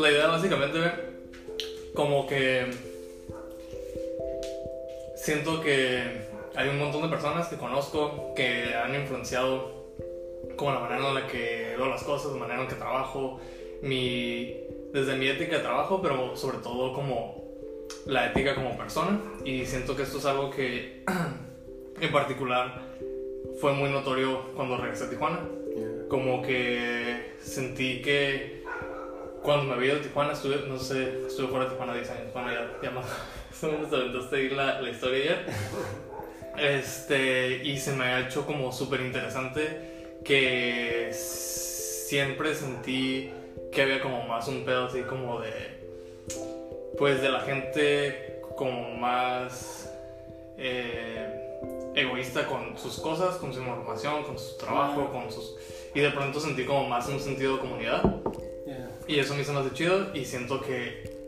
la idea básicamente, como que siento que hay un montón de personas que conozco que han influenciado como la manera en la que veo las cosas, la manera en la que trabajo, mi, desde mi ética de trabajo, pero sobre todo como la ética como persona. Y siento que esto es algo que en particular fue muy notorio cuando regresé a Tijuana. Como que sentí que cuando me había ido a Tijuana, estuve, no sé, estuve fuera de Tijuana 10 años. Bueno, ya, ya más. Entonces ahí la, la historia ya. Este, y se me ha hecho como súper interesante que siempre sentí que había como más un pedo así como de, pues de la gente como más eh, egoísta con sus cosas, con su información, con su trabajo, con sus... Y de pronto sentí como más un sentido de comunidad. Y eso me hizo más de chido y siento que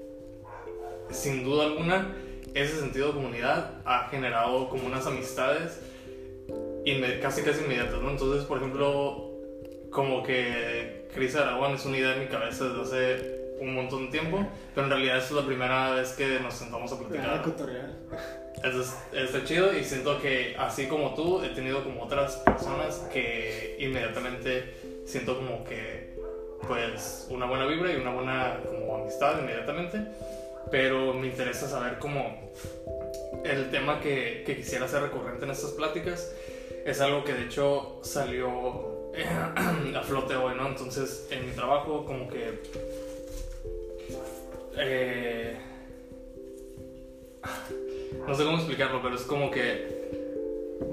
sin duda alguna ese sentido de comunidad ha generado como unas amistades casi casi inmediatas, ¿no? Entonces, por ejemplo, como que Cris Aragón es una idea en mi cabeza desde hace un montón de tiempo, pero en realidad es la primera vez que nos sentamos a platicar. Entonces, está chido y siento que así como tú, he tenido como otras personas que inmediatamente siento como que, pues, una buena vibra y una buena como amistad inmediatamente, pero me interesa saber como el tema que, que quisiera hacer recurrente en estas pláticas es algo que de hecho salió a flote hoy, ¿no? Entonces, en mi trabajo, como que. Eh, no sé cómo explicarlo, pero es como que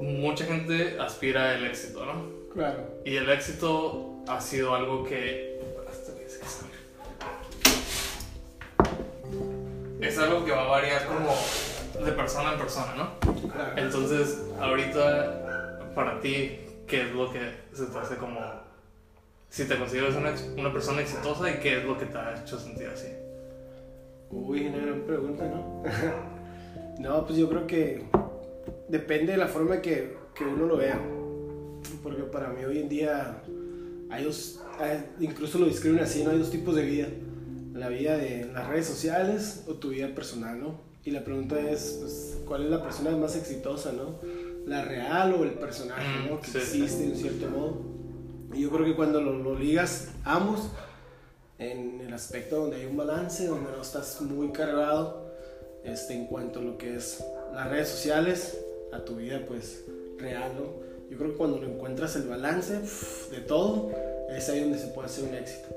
mucha gente aspira al éxito, ¿no? Claro. Y el éxito ha sido algo que. Algo que va a variar como de persona en persona, ¿no? Entonces, ahorita, para ti, qué es lo que se te hace como, si te consideras una, una persona exitosa y qué es lo que te ha hecho sentir así. Uy, una gran pregunta, ¿no? no, pues yo creo que depende de la forma que, que uno lo vea. Porque para mí hoy en día hay dos, incluso lo describen así, ¿no? Hay dos tipos de vida. La vida de las redes sociales o tu vida personal, ¿no? Y la pregunta es, pues, ¿cuál es la persona más exitosa, ¿no? la real o el personaje, ¿no? Que existe en cierto modo. Y yo creo que cuando lo, ligas ambos, en el aspecto donde hay un balance, donde no estás muy cargado, este, en cuanto a lo que es las redes sociales, a tu vida pues real, ¿no? Yo creo que cuando lo encuentras el balance de todo, es ahí donde se puede hacer un éxito.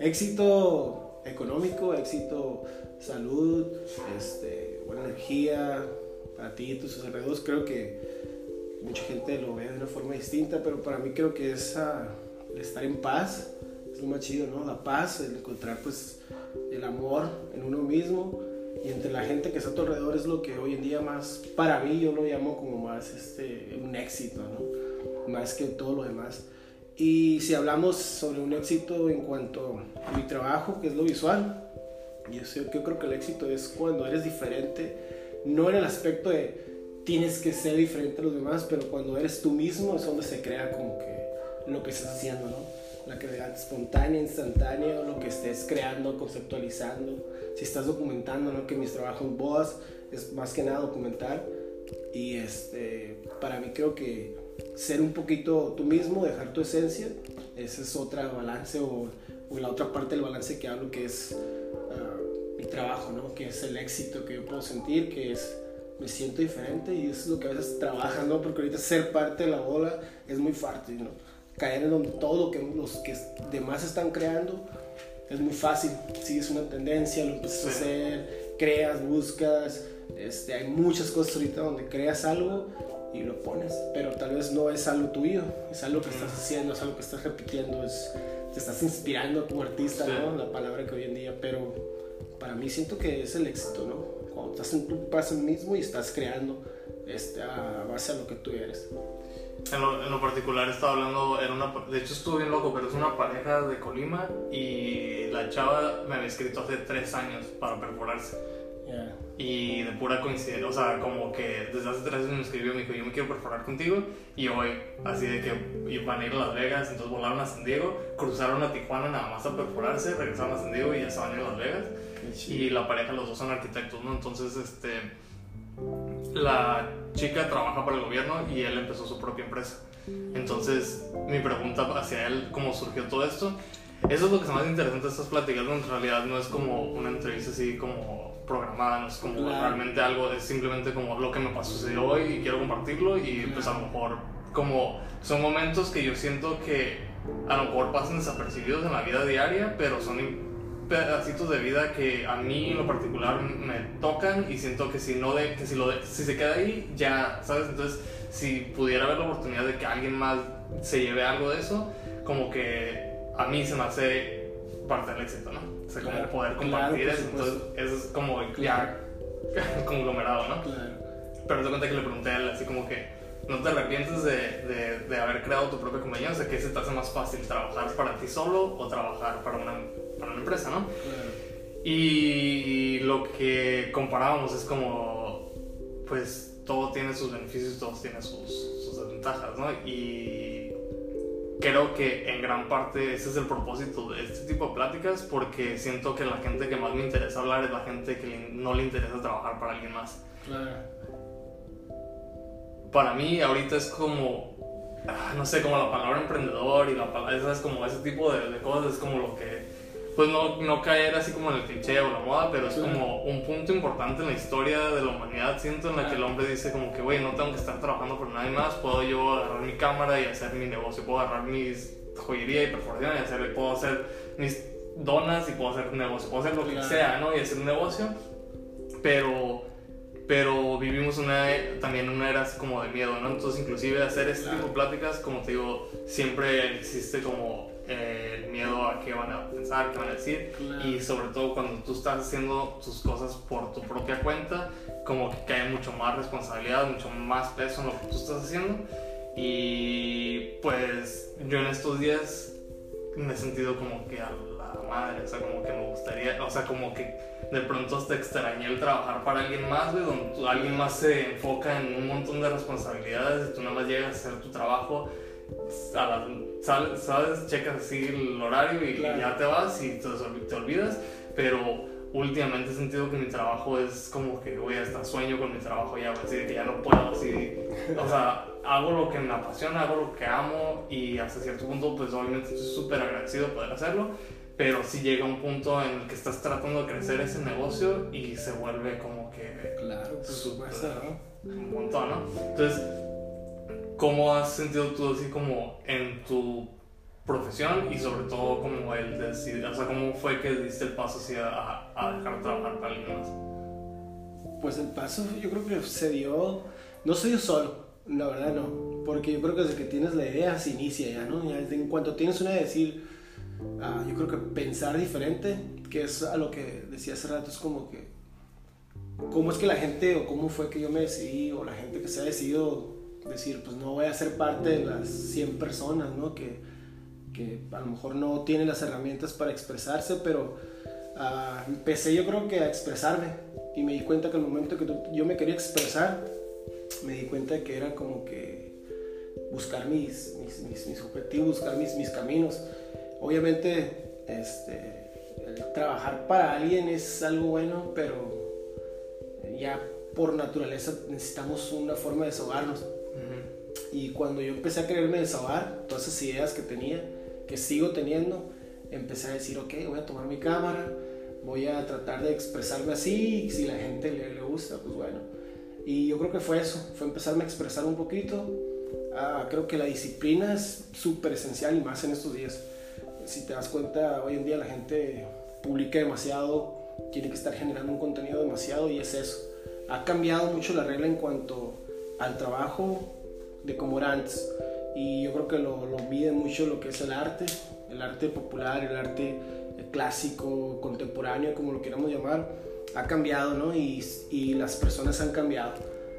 Éxito económico, éxito salud, este, buena energía para ti y tus alrededores, creo que mucha gente lo ve de una forma distinta, pero para mí creo que es el estar en paz, es lo más chido, ¿no? La paz, el encontrar pues el amor en uno mismo y entre la gente que está a tu alrededor es lo que hoy en día más, para mí yo lo llamo como más este, un éxito, ¿no? Más que todo lo demás. Y si hablamos sobre un éxito en cuanto a mi trabajo, que es lo visual, yo, yo creo que el éxito es cuando eres diferente, no en el aspecto de tienes que ser diferente a los demás, pero cuando eres tú mismo es donde se crea como que lo que estás haciendo, ¿no? La creatividad espontánea, instantánea, lo que estés creando, conceptualizando. Si estás documentando, ¿no? Que mis trabajos en bodas es más que nada documentar. Y este, para mí creo que ser un poquito tú mismo, dejar tu esencia, esa es otra balance o, o la otra parte del balance que hablo que es ah, mi trabajo, ¿no? Que es el éxito que yo puedo sentir, que es me siento diferente y eso es lo que a veces trabajas, ¿no? Porque ahorita ser parte de la bola es muy fácil, ¿no? Caer en donde todo lo que los que demás están creando es muy fácil. Sigues una tendencia, lo empiezas a hacer, creas, buscas. Este, hay muchas cosas ahorita donde creas algo y lo pones, pero tal vez no es algo tuyo, es algo que estás haciendo, es algo que estás repitiendo, es, te estás inspirando como artista, ¿no? La palabra que hoy en día, pero para mí siento que es el éxito, ¿no? cuando estás en tu paso mismo y estás creando este, a base a lo que tú eres. En lo, en lo, particular estaba hablando, era una, de hecho estuve bien loco, pero es una pareja de Colima y la chava me había escrito hace tres años para perforarse. Y de pura coincidencia, o sea, como que desde hace tres años me escribió, me dijo, yo me quiero perforar contigo, y hoy, así de que iban a ir a Las Vegas, entonces volaron a San Diego, cruzaron a Tijuana nada más a perforarse, regresaron a San Diego y ya se van a ir a Las Vegas, y la pareja, los dos son arquitectos, ¿no? Entonces, este, la chica trabaja para el gobierno y él empezó su propia empresa. Entonces, mi pregunta hacia él, ¿cómo surgió todo esto? Eso es lo que es más interesante de estas pláticas, ¿no? en realidad no es como una entrevista así como programada, no es como realmente algo, es simplemente como lo que me pasó hoy y quiero compartirlo y pues a lo mejor como son momentos que yo siento que a lo mejor pasan desapercibidos en la vida diaria, pero son pedacitos de vida que a mí en lo particular me tocan y siento que si no de, que si lo si se queda ahí ya, ¿sabes? Entonces, si pudiera haber la oportunidad de que alguien más se lleve algo de eso, como que a mí se me hace parte del éxito, ¿no? O sea, como poder compartir eso. Entonces, eso es como ya conglomerado, ¿no? Claro. Pero te cuenta que le pregunté a él así como que, ¿no te arrepientes de, de, de, haber creado tu propia compañía? O sea, ¿qué se te hace más fácil, trabajar para ti solo o trabajar para una, para una empresa, no? Claro. Y lo que comparábamos es como, pues todo tiene sus beneficios, todo tiene sus, sus desventajas, ¿no? Y creo que en gran parte ese es el propósito de este tipo de pláticas porque siento que la gente que más me interesa hablar es la gente que no le interesa trabajar para alguien más. Claro. Para mí ahorita es como, ah, no sé, como la palabra emprendedor y la palabra, es como ese tipo de, de cosas, es como lo que pues no, no caer así como en el cliché o la moda, pero es como un punto importante en la historia de la humanidad, siento, en la que el hombre dice como que, güey, no tengo que estar trabajando por nadie más, puedo yo agarrar mi cámara y hacer mi negocio, puedo agarrar mis joyería y perforación y hacer, puedo hacer mis donas y puedo hacer un negocio, puedo hacer lo que sea, ¿no? Y hacer un negocio, pero pero vivimos una, también una era así como de miedo, ¿no? Entonces, inclusive hacer este tipo de pláticas, como te digo, siempre existe como el miedo a qué van a pensar, qué van a decir. Y sobre todo cuando tú estás haciendo tus cosas por tu propia cuenta, como que cae mucho más responsabilidad, mucho más peso en lo que tú estás haciendo. Y pues yo en estos días me he sentido como que a la madre, o sea, como que me gustaría, o sea, como que de pronto hasta extrañé el trabajar para alguien más, güey, donde alguien más se enfoca en un montón de responsabilidades y tú nada más llegas a hacer tu trabajo a ¿sabes? Checas así el horario y ya te vas y te, te, olvidas, pero últimamente he sentido que mi trabajo es como que, voy hasta sueño con mi trabajo ya, así que ya no puedo, así, o sea, hago lo que me apasiona, hago lo que amo y hasta cierto punto, pues obviamente estoy súper agradecido de poder hacerlo, pero si llega un punto en el que estás tratando de crecer ese negocio y se vuelve como que... Claro, súper, Un montón, ¿no? Entonces, ¿Cómo has sentido tú así como en tu profesión y sobre todo como el decidir, o sea, cómo fue que diste el paso así a, a dejar de trabajar para alguien más? Pues el paso yo creo que se dio, no se dio solo, la verdad no, porque yo creo que desde que tienes la idea se inicia ya, ¿no? Ya en cuanto tienes una de decir, uh, yo creo que pensar diferente, que es a lo que decía hace rato, es como que, ¿cómo es que la gente o cómo fue que yo me decidí o la gente que se ha decidido decir, pues no voy a ser parte de las 100 personas, ¿no? Que, que a lo mejor no tienen las herramientas para expresarse, pero uh, empecé yo creo que a expresarme y me di cuenta que al momento que yo me quería expresar, me di cuenta que era como que buscar mis, mis, mis, objetivos, buscar mis, mis caminos. Obviamente, este, trabajar para alguien es algo bueno, pero ya por naturaleza necesitamos una forma de desahogarnos. Y cuando yo empecé a quererme desahogar, todas esas ideas que tenía, que sigo teniendo, empecé a decir, ok, voy a tomar mi cámara, voy a tratar de expresarme así, y si la gente le, le gusta, pues bueno. Y yo creo que fue eso, fue empezarme a expresar un poquito. Ah, creo que la disciplina es súper esencial y más en estos días. Si te das cuenta, hoy en día la gente publica demasiado, tiene que estar generando un contenido demasiado y es eso. Ha cambiado mucho la regla en cuanto al trabajo de como antes. Y yo creo que lo, lo mide mucho lo que es el arte, el arte popular, el arte clásico, contemporáneo, como lo queramos llamar, ha cambiado, ¿no? Y, y las personas han cambiado.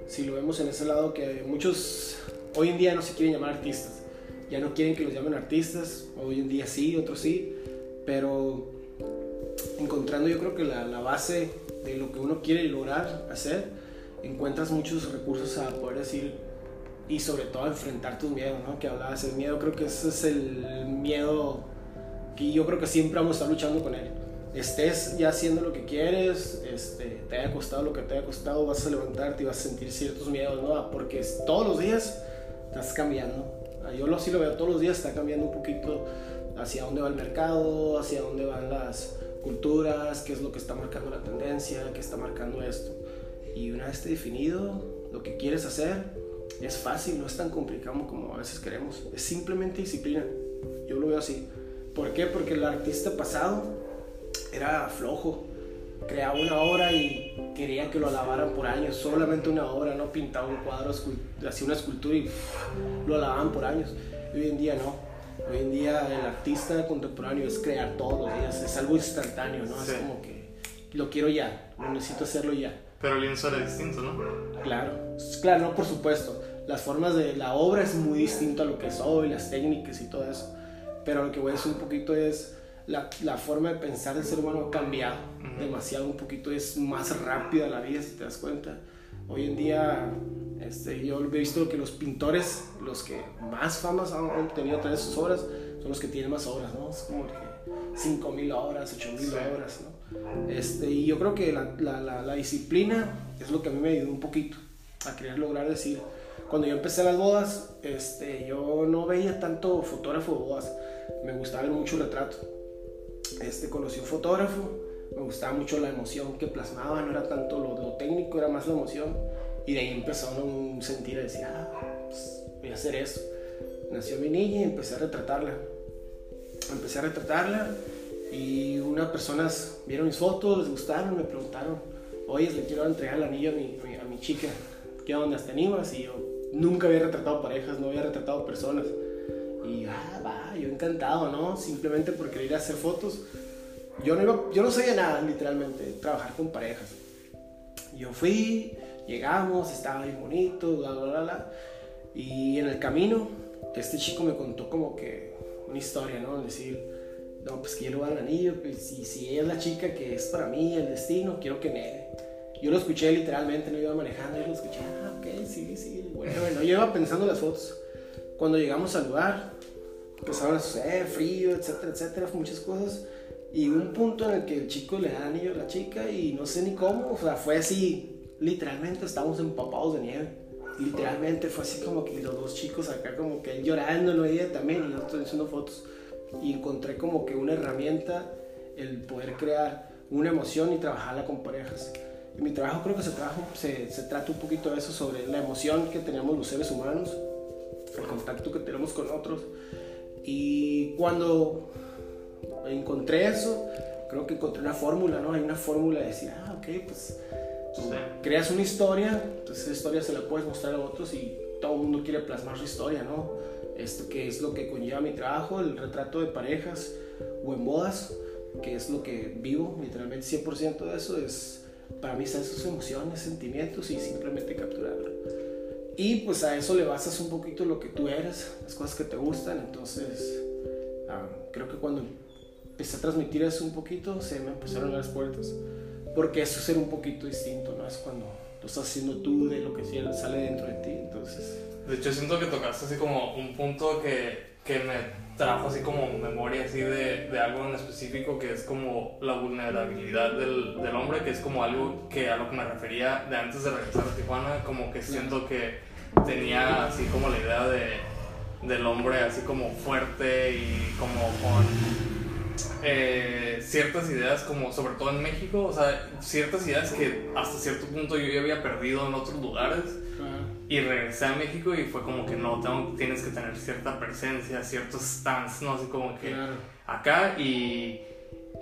Si lo vemos en ese lado que muchos hoy en día no se quieren llamar artistas, ya no quieren que los llamen artistas, hoy en día sí, otros sí, pero encontrando yo creo que la, la base de lo que uno quiere lograr hacer, encuentras muchos recursos a poder decir y sobre todo enfrentar tus miedos, ¿no? Que hablabas, el miedo, creo que ese es el miedo que yo creo que siempre vamos a estar luchando con él. Estés ya haciendo lo que quieres, este, te haya costado lo que te haya costado, vas a levantarte y vas a sentir ciertos miedos, ¿no? Porque todos los días estás cambiando. Yo lo, sí lo veo todos los días, está cambiando un poquito hacia dónde va el mercado, hacia dónde van las culturas, qué es lo que está marcando la tendencia, qué está marcando esto. Y una vez definido lo que quieres hacer, es fácil, no es tan complicado como a veces queremos. Es simplemente disciplina. Yo lo veo así. ¿Por qué? Porque el artista pasado era flojo. Creaba una obra y quería que lo alabaran por años. Solamente una obra, no pintaba un cuadro, hacía una escultura y lo alababan por años. hoy en día no. Hoy en día el artista contemporáneo es crear todos los días. Es algo instantáneo, ¿no? Es como que lo quiero ya, necesito hacerlo ya. Pero el lienzo era distinto, ¿no? Claro, claro, no, por supuesto. Las formas de la obra es muy distinto a lo que es hoy, las técnicas y todo eso. Pero lo que voy a decir un poquito es la, la forma de pensar del ser humano ha cambiado demasiado, un poquito es más rápida la vida, si te das cuenta. Hoy en día, este, yo he visto que los pintores, los que más famas han obtenido a través de sus obras, son los que tienen más obras, ¿no? Es como que 5.000 horas, 8.000 horas, ¿no? Este, y yo creo que la, la, la, disciplina es lo que a mí me ayudó un poquito a querer lograr decir, cuando yo empecé las bodas, este, yo no veía tanto fotógrafo de bodas, me gustaba ver mucho retrato. Este, conocí un fotógrafo, me gustaba mucho la emoción que plasmaba, no era tanto lo, lo técnico, era más la emoción. Y de ahí empezó un sentir, decir, ah, pues, voy a hacer eso. Nació mi niña y empecé a retratarla empecé a retratarla y unas personas vieron mis fotos, les gustaron, me preguntaron, oye, le quiero entregar el anillo a mi, a mi chica, ¿qué onda? ¿Te animas? Y yo nunca había retratado parejas, no había retratado personas. Y ah, va, yo encantado, ¿no? Simplemente por querer hacer fotos. Yo no, yo no sabía nada, literalmente, trabajar con parejas. Yo fui, llegamos, estaba bien bonito, bla, bla, bla, bla. Y en el camino, este chico me contó como que una historia, ¿no? Decir, no, pues que yo le voy a dar el anillo, pues y si ella es la chica que es para mí, el destino, quiero que me... Yo lo escuché literalmente, no iba manejando, yo lo escuché, ah, ok, sí, sí, bueno, bueno, yo iba pensando las fotos. Cuando llegamos al lugar, empezaron a suceder frío, etcétera, etcétera, muchas cosas. Y un punto en el que el chico le da anillo a la chica y no sé ni cómo, o sea, fue así, literalmente estábamos empapados de nieve literalmente fue así como que los dos chicos acá como que llorando, no ella también, y nosotros haciendo fotos. Y encontré como que una herramienta, el poder crear una emoción y trabajarla con parejas. Y mi trabajo creo que se, trabajo, se, se trata un poquito de eso, sobre la emoción que tenemos los seres humanos, el contacto que tenemos con otros. Y cuando encontré eso, creo que encontré una fórmula, ¿no? Hay una fórmula de decir, ah, ok, pues creas una historia, entonces esa historia se la puedes mostrar a otros y todo el mundo quiere plasmar su historia, ¿no? Esto que es lo que conlleva mi trabajo, el retrato de parejas o en bodas, que es lo que vivo, literalmente 100% de eso es, para mí están sus emociones, sentimientos y simplemente capturarlo. Y pues a eso le basas un poquito lo que tú eres, las cosas que te gustan, entonces ah, creo que cuando empecé a transmitir eso un poquito, se me empezaron las puertas porque eso es ser un poquito distinto, ¿no? Es cuando lo estás haciendo tú de lo que sale dentro de ti, entonces... De hecho, siento que tocaste así como un punto que, que me trajo así como memoria así de, de, algo en específico que es como la vulnerabilidad del, del, hombre, que es como algo que a lo que me refería de antes de regresar a Tijuana, como que siento que tenía así como la idea de, del hombre así como fuerte y como con eh, ciertas ideas, como sobre todo en México, o sea, ciertas ideas que hasta cierto punto yo ya había perdido en otros lugares. Y regresé a México y fue como que no, tengo, tienes que tener cierta presencia, ciertos stands, ¿no? Así como que acá y,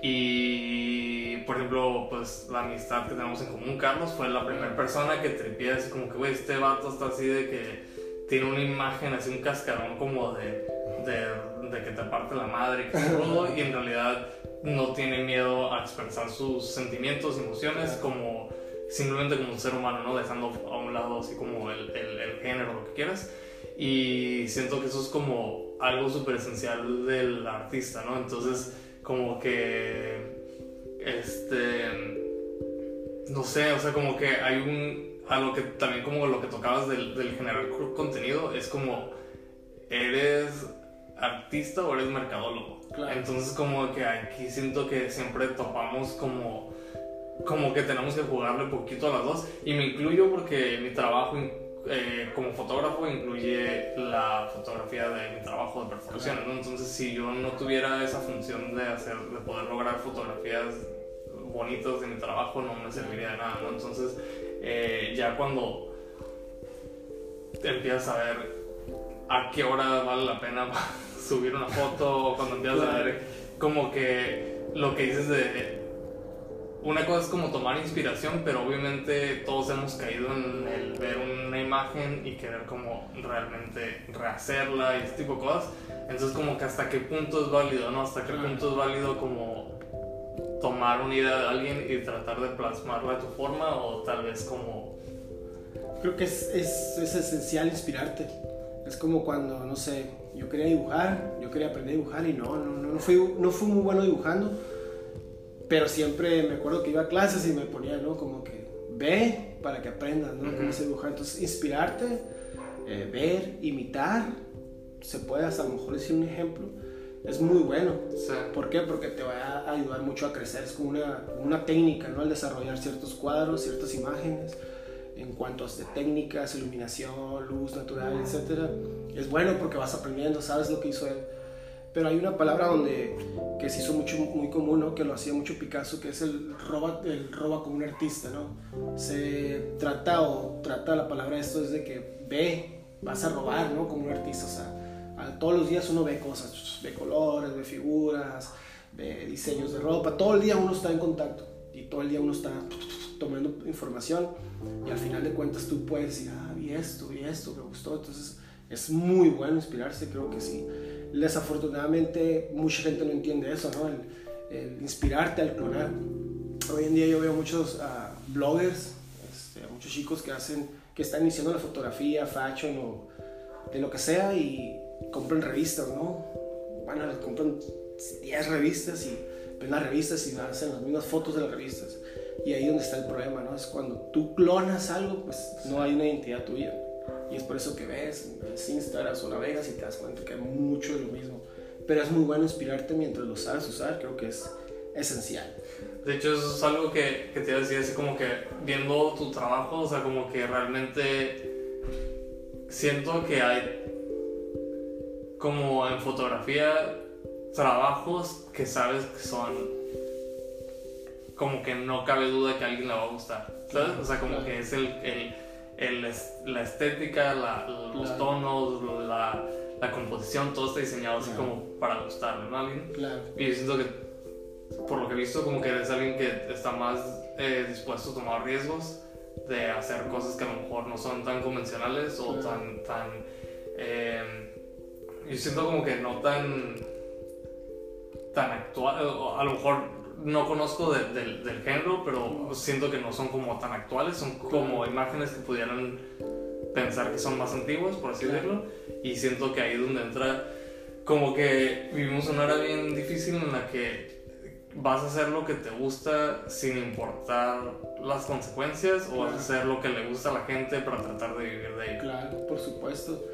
y, por ejemplo, pues la amistad que tenemos en común, Carlos, fue la primera persona que tripía así como que, güey, este vato está así de que tiene una imagen, así un cascarón como de, de, de que te parte la madre, que todo, y en realidad no tiene miedo a expresar sus sentimientos, emociones, como simplemente como un ser humano, ¿no? Dejando a un lado así como el, el, el género, lo que quieras. Y siento que eso es como algo súper esencial del artista, ¿no? Entonces, como que este, no sé, o sea, como que hay un, algo que también como lo que tocabas del, del generar contenido, es como, eres artista o eres mercadólogo. Entonces como que aquí siento que siempre topamos como como que tenemos que jugarle poquito a las dos. Y me incluyo porque mi trabajo eh, como fotógrafo incluye la fotografía de mi trabajo de perforación entonces si yo no tuviera esa función de hacer de poder lograr fotografías bonitas de mi trabajo no me serviría de nada ¿no? entonces eh, ya cuando empiezas a ver a qué hora vale la pena subir una foto o cuando empiezas a ver como que lo que dices de una cosa es como tomar inspiración, pero obviamente todos hemos caído en el ver una imagen y querer como realmente rehacerla y este tipo de cosas. Entonces como que hasta qué punto es válido, ¿no? Hasta qué punto es válido como tomar una idea de alguien y tratar de plasmarla de tu forma o tal vez como... Creo que es, es, es esencial inspirarte. Es como cuando, no sé, yo quería dibujar, yo quería aprender a dibujar y no, no, no, fui, no fui muy bueno dibujando, pero siempre me acuerdo que iba a clases y me ponía, ¿no? Como que ve para que aprendas, ¿no? Cómo se dibujar. Entonces, inspirarte, eh, ver, imitar, se puede hasta a lo mejor decir un ejemplo, es muy bueno. ¿Por qué? Porque te va a ayudar mucho a crecer, es como una, una técnica, ¿no? Al desarrollar ciertos cuadros, ciertas imágenes en cuanto a este, técnicas, iluminación, luz natural, etc. Es bueno porque vas aprendiendo, sabes lo que hizo él. Pero hay una palabra donde, que se hizo mucho, muy común, ¿no? que lo hacía mucho Picasso, que es el roba, el roba como un artista. ¿no? Se trata o trata la palabra esto es de que ve, vas a robar ¿no? como un artista. O sea, todos los días uno ve cosas, ve colores, ve figuras, ve diseños de ropa. Todo el día uno está en contacto y todo el día uno está tomando información y al final de cuentas tú puedes decir, ah, vi esto, vi esto, me gustó. Entonces es muy bueno inspirarse, creo que sí. Desafortunadamente mucha gente no entiende eso, ¿no? El, inspirarte al clonar. Hoy en día yo veo muchos uh, bloggers, este, muchos chicos que hacen, que están iniciando la fotografía, fashion de lo que sea y compran revistas, ¿no? Bueno, les compran 10 revistas y ven las revistas y hacen las mismas fotos de las revistas. Y ahí donde está el problema, ¿no? Es cuando tú clonas algo, pues no hay una identidad tuya. Y es por eso que ves, ves Instagram o navegas y te das cuenta que hay mucho de lo mismo. Pero es muy bueno inspirarte mientras lo sabes usar, creo que es esencial. De hecho, eso es algo que, que te iba a decir, así como que viendo tu trabajo, o sea, como que realmente siento que hay como en fotografía trabajos que sabes que son como que no cabe duda que a alguien le va a gustar, ¿sabes? O sea, como que es el, el, el, la estética, la, los tonos, la, la, composición, todo está diseñado así como para gustarle, ¿no? Alguien. Claro. Y yo siento que, por lo que he visto, como que eres alguien que está más eh, dispuesto a tomar riesgos de hacer cosas que a lo mejor no son tan convencionales o tan, tan eh, yo siento como que no tan tan actual, a lo mejor no conozco del género, pero siento que no son como tan actuales, son como imágenes que pudieran pensar que son más antiguas, por así decirlo, y siento que ahí es donde entra como que vivimos una era bien difícil en la que vas a hacer lo que te gusta sin importar las consecuencias o vas a hacer lo que le gusta a la gente para tratar de vivir de ello. Claro, por supuesto.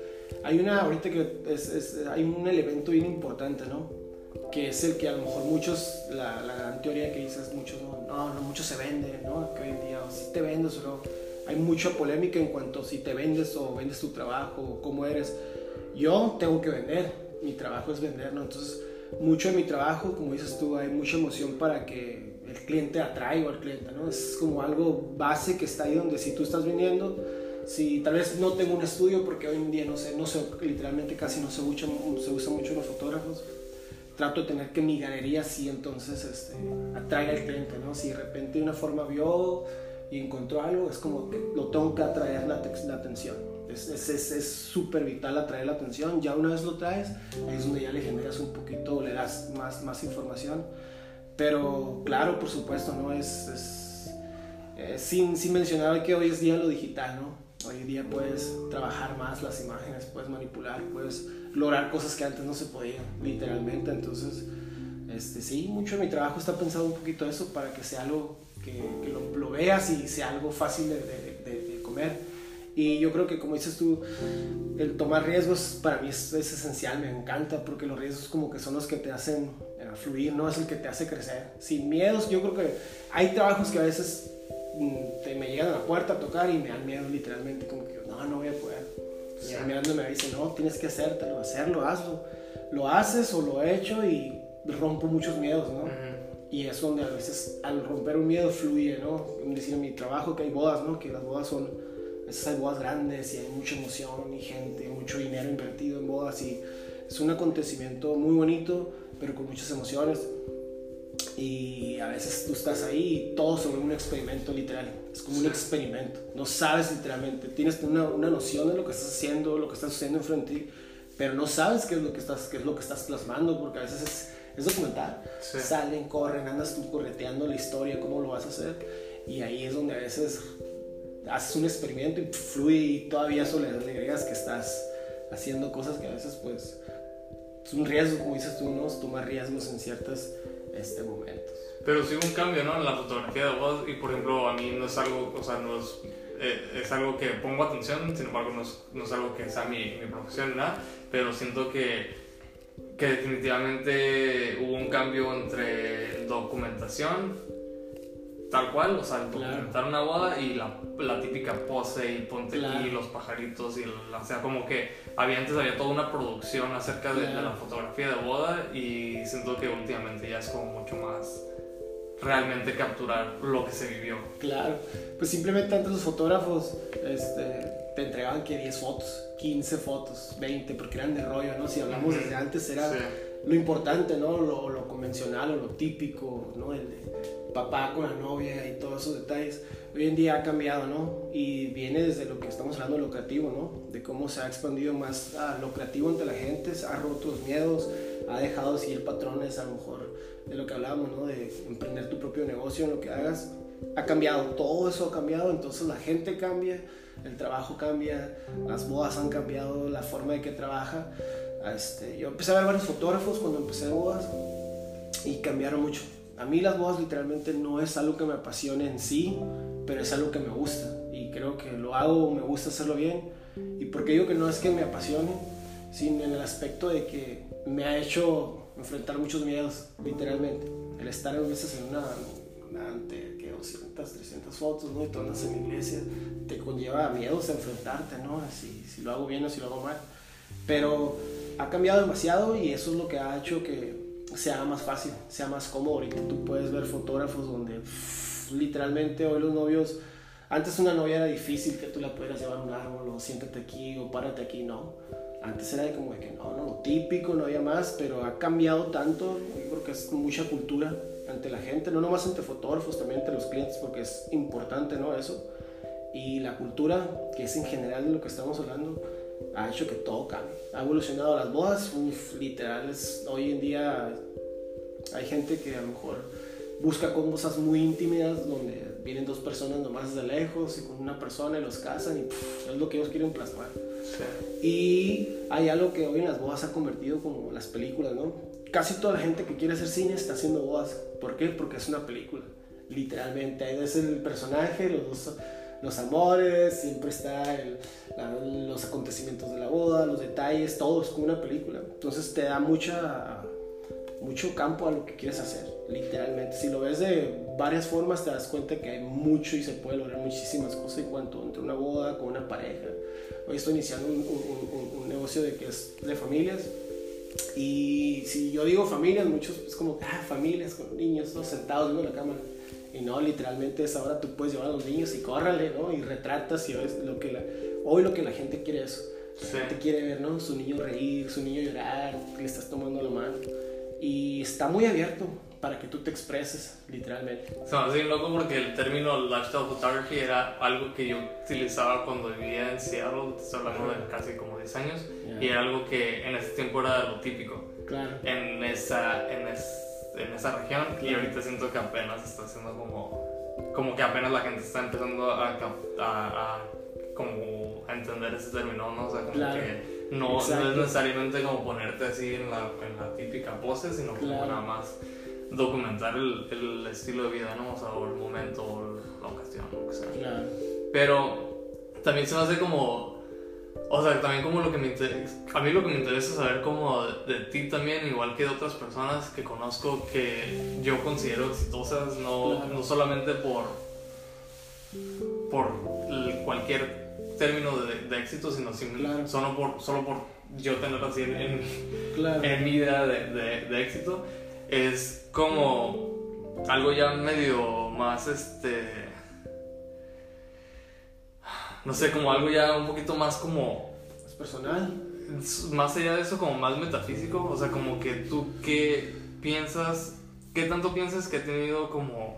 Hay una, ahorita que es, hay un elemento bien importante, ¿no? Que es el que a lo mejor muchos, la, la gran teoría que dices, muchos no, no, no muchos se venden, ¿no? Que hoy en día, o si te vendes o no. Hay mucha polémica en cuanto a si te vendes o vendes tu trabajo, o cómo eres. Yo tengo que vender, mi trabajo es vender, ¿no? Entonces, mucho de mi trabajo, como dices tú, hay mucha emoción para que el cliente atraiga al cliente, ¿no? Es como algo base que está ahí donde si tú estás vendiendo, si tal vez no tengo un estudio, porque hoy en día no sé, no sé, literalmente casi no se usa, se usa mucho los fotógrafos, trato de tener que mi galería sí entonces este, atraiga al cliente, ¿no? Si de repente de una forma vio y encontró algo, es como que lo tengo que atraer la, la atención. Es súper vital atraer la atención. Ya una vez lo traes, ahí es donde ya le generas un poquito, le das más, más información. Pero claro, por supuesto, ¿no? Es, es eh, sin, sin mencionar que hoy es día lo digital, ¿no? Hoy en día puedes trabajar más las imágenes, puedes manipular, puedes lograr cosas que antes no se podían, literalmente. Entonces, Este, sí, mucho de mi trabajo está pensado un poquito eso para que sea algo que, que lo, lo, veas y sea algo fácil de, de, de, comer. Y yo creo que, como dices tú, el tomar riesgos para mí es, es, esencial, me encanta, porque los riesgos como que son los que te hacen eh, fluir, ¿no? Es el que te hace crecer. Sin miedos, yo creo que hay trabajos que a veces te me llegan a la puerta a tocar y me dan miedo literalmente, como que no, no voy a poder. Y a mí me dice, no, tienes que hacértelo, hacerlo, hazlo. Lo haces o lo he hecho y rompo muchos miedos, ¿no? Y es donde a veces al romper un miedo fluye, ¿no? Decir en mi trabajo que hay bodas, ¿no? Que las bodas son, esas hay bodas grandes y hay mucha emoción y gente, mucho dinero invertido en bodas y es un acontecimiento muy bonito, pero con muchas emociones. Y a veces tú estás ahí y todo sobre un experimento literal. Es como un experimento. No sabes literalmente. Tienes una, una noción de lo que estás haciendo, lo que está sucediendo enfrente de ti, pero no sabes qué es lo que estás, qué es lo que estás plasmando, porque a veces es es documental. Salen, corren, andas tú correteando la historia, cómo lo vas a hacer. Y ahí es donde a veces haces un experimento y fluye y todavía solo le agregas que estás haciendo cosas que a veces pues es un riesgo, como dices tú, ¿no? Tomar riesgos en ciertos este, momentos. Pero sí un cambio, ¿no? En la fotografía de voz y por ejemplo a mí no es algo, o sea, no es, eh, es algo que pongo atención, sin embargo no es, no es algo que sea mi, mi profesión, nada, pero siento que que definitivamente hubo un cambio entre documentación, tal cual, o sea, documentar una boda y la, la, típica pose y ponte aquí los pajaritos y o sea, como que había antes había toda una producción acerca de, de, la fotografía de boda y siento que últimamente ya es como mucho más realmente capturar lo que se vivió. Claro, pues simplemente antes los fotógrafos este, te entregaban que 10 fotos 15 fotos, 20, porque eran de rollo, ¿no? Si hablamos desde antes era lo importante, ¿no? Lo, lo, convencional o lo típico, ¿no? El papá con la novia y todos esos detalles. Hoy en día ha cambiado, ¿no? Y viene desde lo que estamos hablando, lo creativo, ¿no? De cómo se ha expandido más a lo entre la gente, ha roto los miedos, ha dejado de seguir patrones, a lo mejor, de lo que hablábamos, ¿no? De emprender tu propio negocio en lo que hagas. Ha cambiado, todo eso ha cambiado, entonces la gente cambia el trabajo cambia, las bodas han cambiado, la forma de que trabaja. Este, yo empecé a ver varios fotógrafos cuando empecé bodas y cambiaron mucho. A mí las bodas literalmente no es algo que me apasione en sí, pero es algo que me gusta y creo que lo hago, me gusta hacerlo bien. ¿Y porque digo que no es que me apasione? Sino en el aspecto de que me ha hecho enfrentar muchos miedos, literalmente. El estar a veces en una, ante 200, 300 fotos, ¿no? Y todas en la iglesia, te conlleva miedos a enfrentarte, ¿no? Si, si lo hago bien o si lo hago mal. Pero ha cambiado demasiado y eso es lo que ha hecho que sea más fácil, sea más cómodo. Ahorita tú puedes ver fotógrafos donde literalmente hoy los novios, antes una novia era difícil que tú la pudieras llevar a un árbol o siéntate aquí o párate aquí, no. Antes era como de que no, no, lo típico, no había más, pero ha cambiado tanto, yo creo que es mucha cultura ante la gente, no nomás entre fotógrafos, también entre los clientes, porque es importante, ¿no? Eso. Y la cultura, que es en general de lo que estamos hablando, ha hecho que todo cambie. Ha evolucionado las bodas, literal, hoy en día hay gente que a lo mejor busca cosas muy íntimas donde vienen dos personas nomás desde lejos y con una persona y los casan y es lo que ellos quieren plasmar. Y hay algo que hoy en las bodas ha convertido como las películas, ¿no? Casi toda la gente que quiere hacer cine está haciendo bodas. ¿Por qué? Porque es una película. Literalmente, ahí es el personaje, los, los amores, siempre está el, los acontecimientos de la boda, los detalles, todo es como una película. Entonces te da mucha, mucho campo a lo que quieres hacer, literalmente. Si lo ves de varias formas, te das cuenta que hay mucho y se puede lograr muchísimas cosas en cuanto entre una boda, con una pareja. Hoy estoy iniciando un, un, un negocio de que es de familias y si yo digo familias, muchos es como, ah, familias con niños, todos sentados viendo la cámara. Y no, literalmente es ahora tú puedes llevar a los niños y córrale, ¿no? Y retratas y ves lo que la, hoy lo que la gente quiere eso. La gente quiere ver, ¿no? Su niño reír, su niño llorar, le estás tomando la mano. Y está muy abierto para que tú te expreses, literalmente. Se me hace loco porque el término lifestyle photography era algo que yo utilizaba cuando vivía en Seattle, estoy hablando de casi como 10 años, y era algo que en ese tiempo era lo típico. Claro. En esa, en, en esa región, y ahorita siento que apenas está haciendo como, como que apenas la gente está empezando a, a, a como a entender ese término, ¿no? O sea, como que No, no es necesariamente como ponerte así en la, en la típica pose, sino como Claro. nada más documentar el, el estilo de vida, ¿no? O sea, o el momento, o la ocasión, lo que sea. Claro. Pero también se me hace como. O sea, también como lo que me interesa. A mí lo que me interesa es saber como de, de ti también, igual que de otras personas que conozco que yo considero exitosas, no, Claro. no solamente por. por cualquier término de, de éxito, sino Claro. solo, por, solo por yo tener así en, en, Claro. en mi idea de, de- de éxito es como algo ya medio más este no sé como algo ya un poquito más como Es personal. más allá de eso como más metafísico o sea como que tú qué piensas qué tanto piensas que ha tenido como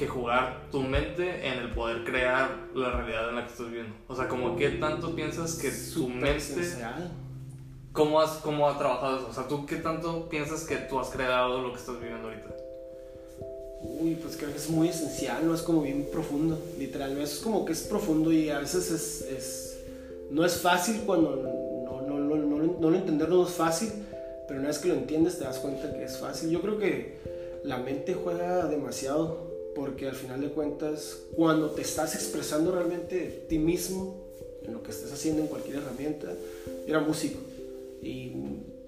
que jugar tu mente en el poder crear la realidad en la que estás viviendo o sea como qué tanto piensas que tu mente. ¿Cómo has, ¿Cómo ha trabajado eso? O sea, ¿tú qué tanto piensas que tú has creado lo que estás viviendo ahorita? Uy, pues creo que es muy esencial, no es como bien profundo, literal, no es como que es profundo y a veces es, es no es fácil cuando no, no, no, no, no lo entender no es fácil, pero una vez que lo entiendes te das cuenta que es fácil. Yo creo que la mente juega demasiado porque al final de cuentas cuando te estás expresando realmente ti mismo en lo que estés haciendo en cualquier herramienta, yo era músico y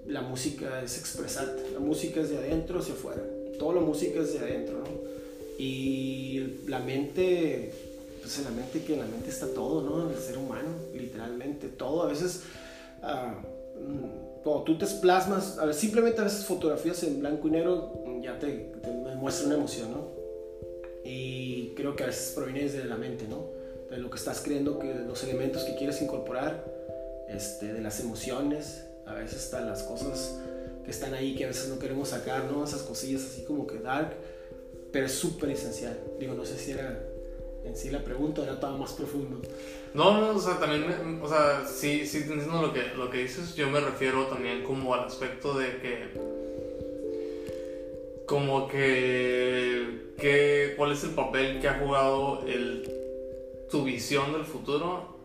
la música es expresarte, la música es de adentro hacia afuera, toda la música es de adentro, ¿no? Y la mente, pues en la mente que en la mente está todo, ¿no? El ser humano, literalmente, todo, a veces, mm, cuando tú te plasmas, a veces, simplemente a veces fotografías en blanco y negro ya te, te muestra una emoción, ¿no? Y creo que a veces proviene desde la mente, ¿no? De lo que estás creyendo, que los elementos que quieres incorporar, este, de las emociones, a veces están las cosas que están ahí que a veces no queremos sacar, ¿no? Esas cosillas así como que dark, pero es súper esencial. Digo, no sé si era en sí la pregunta, era todo más profundo. No, no, o sea, también, me- o sea, sí, sí entiendo lo que, lo que dices. Yo me refiero también como al aspecto de que, como que, que ¿cuál es el papel que ha jugado el, tu visión del futuro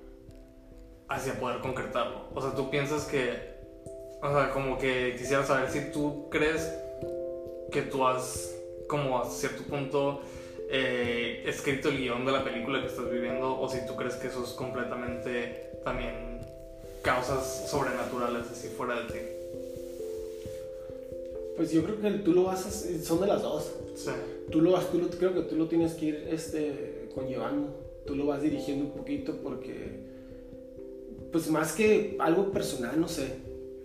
hacia poder concretarlo? O sea, tú piensas que, o sea, como que quisiera saber si tú crees que tú has, como a cierto punto, eh, escrito el guion de la película que estás viviendo o si tú crees que eso es completamente también causas sobrenaturales así fuera de ti. Pues yo creo que tú lo vas a son de las dos. Sí. Tú lo vas, tú lo- creo que tú lo tienes que ir este, conllevando. Tú lo vas dirigiendo un poquito porque, pues más que algo personal, no sé.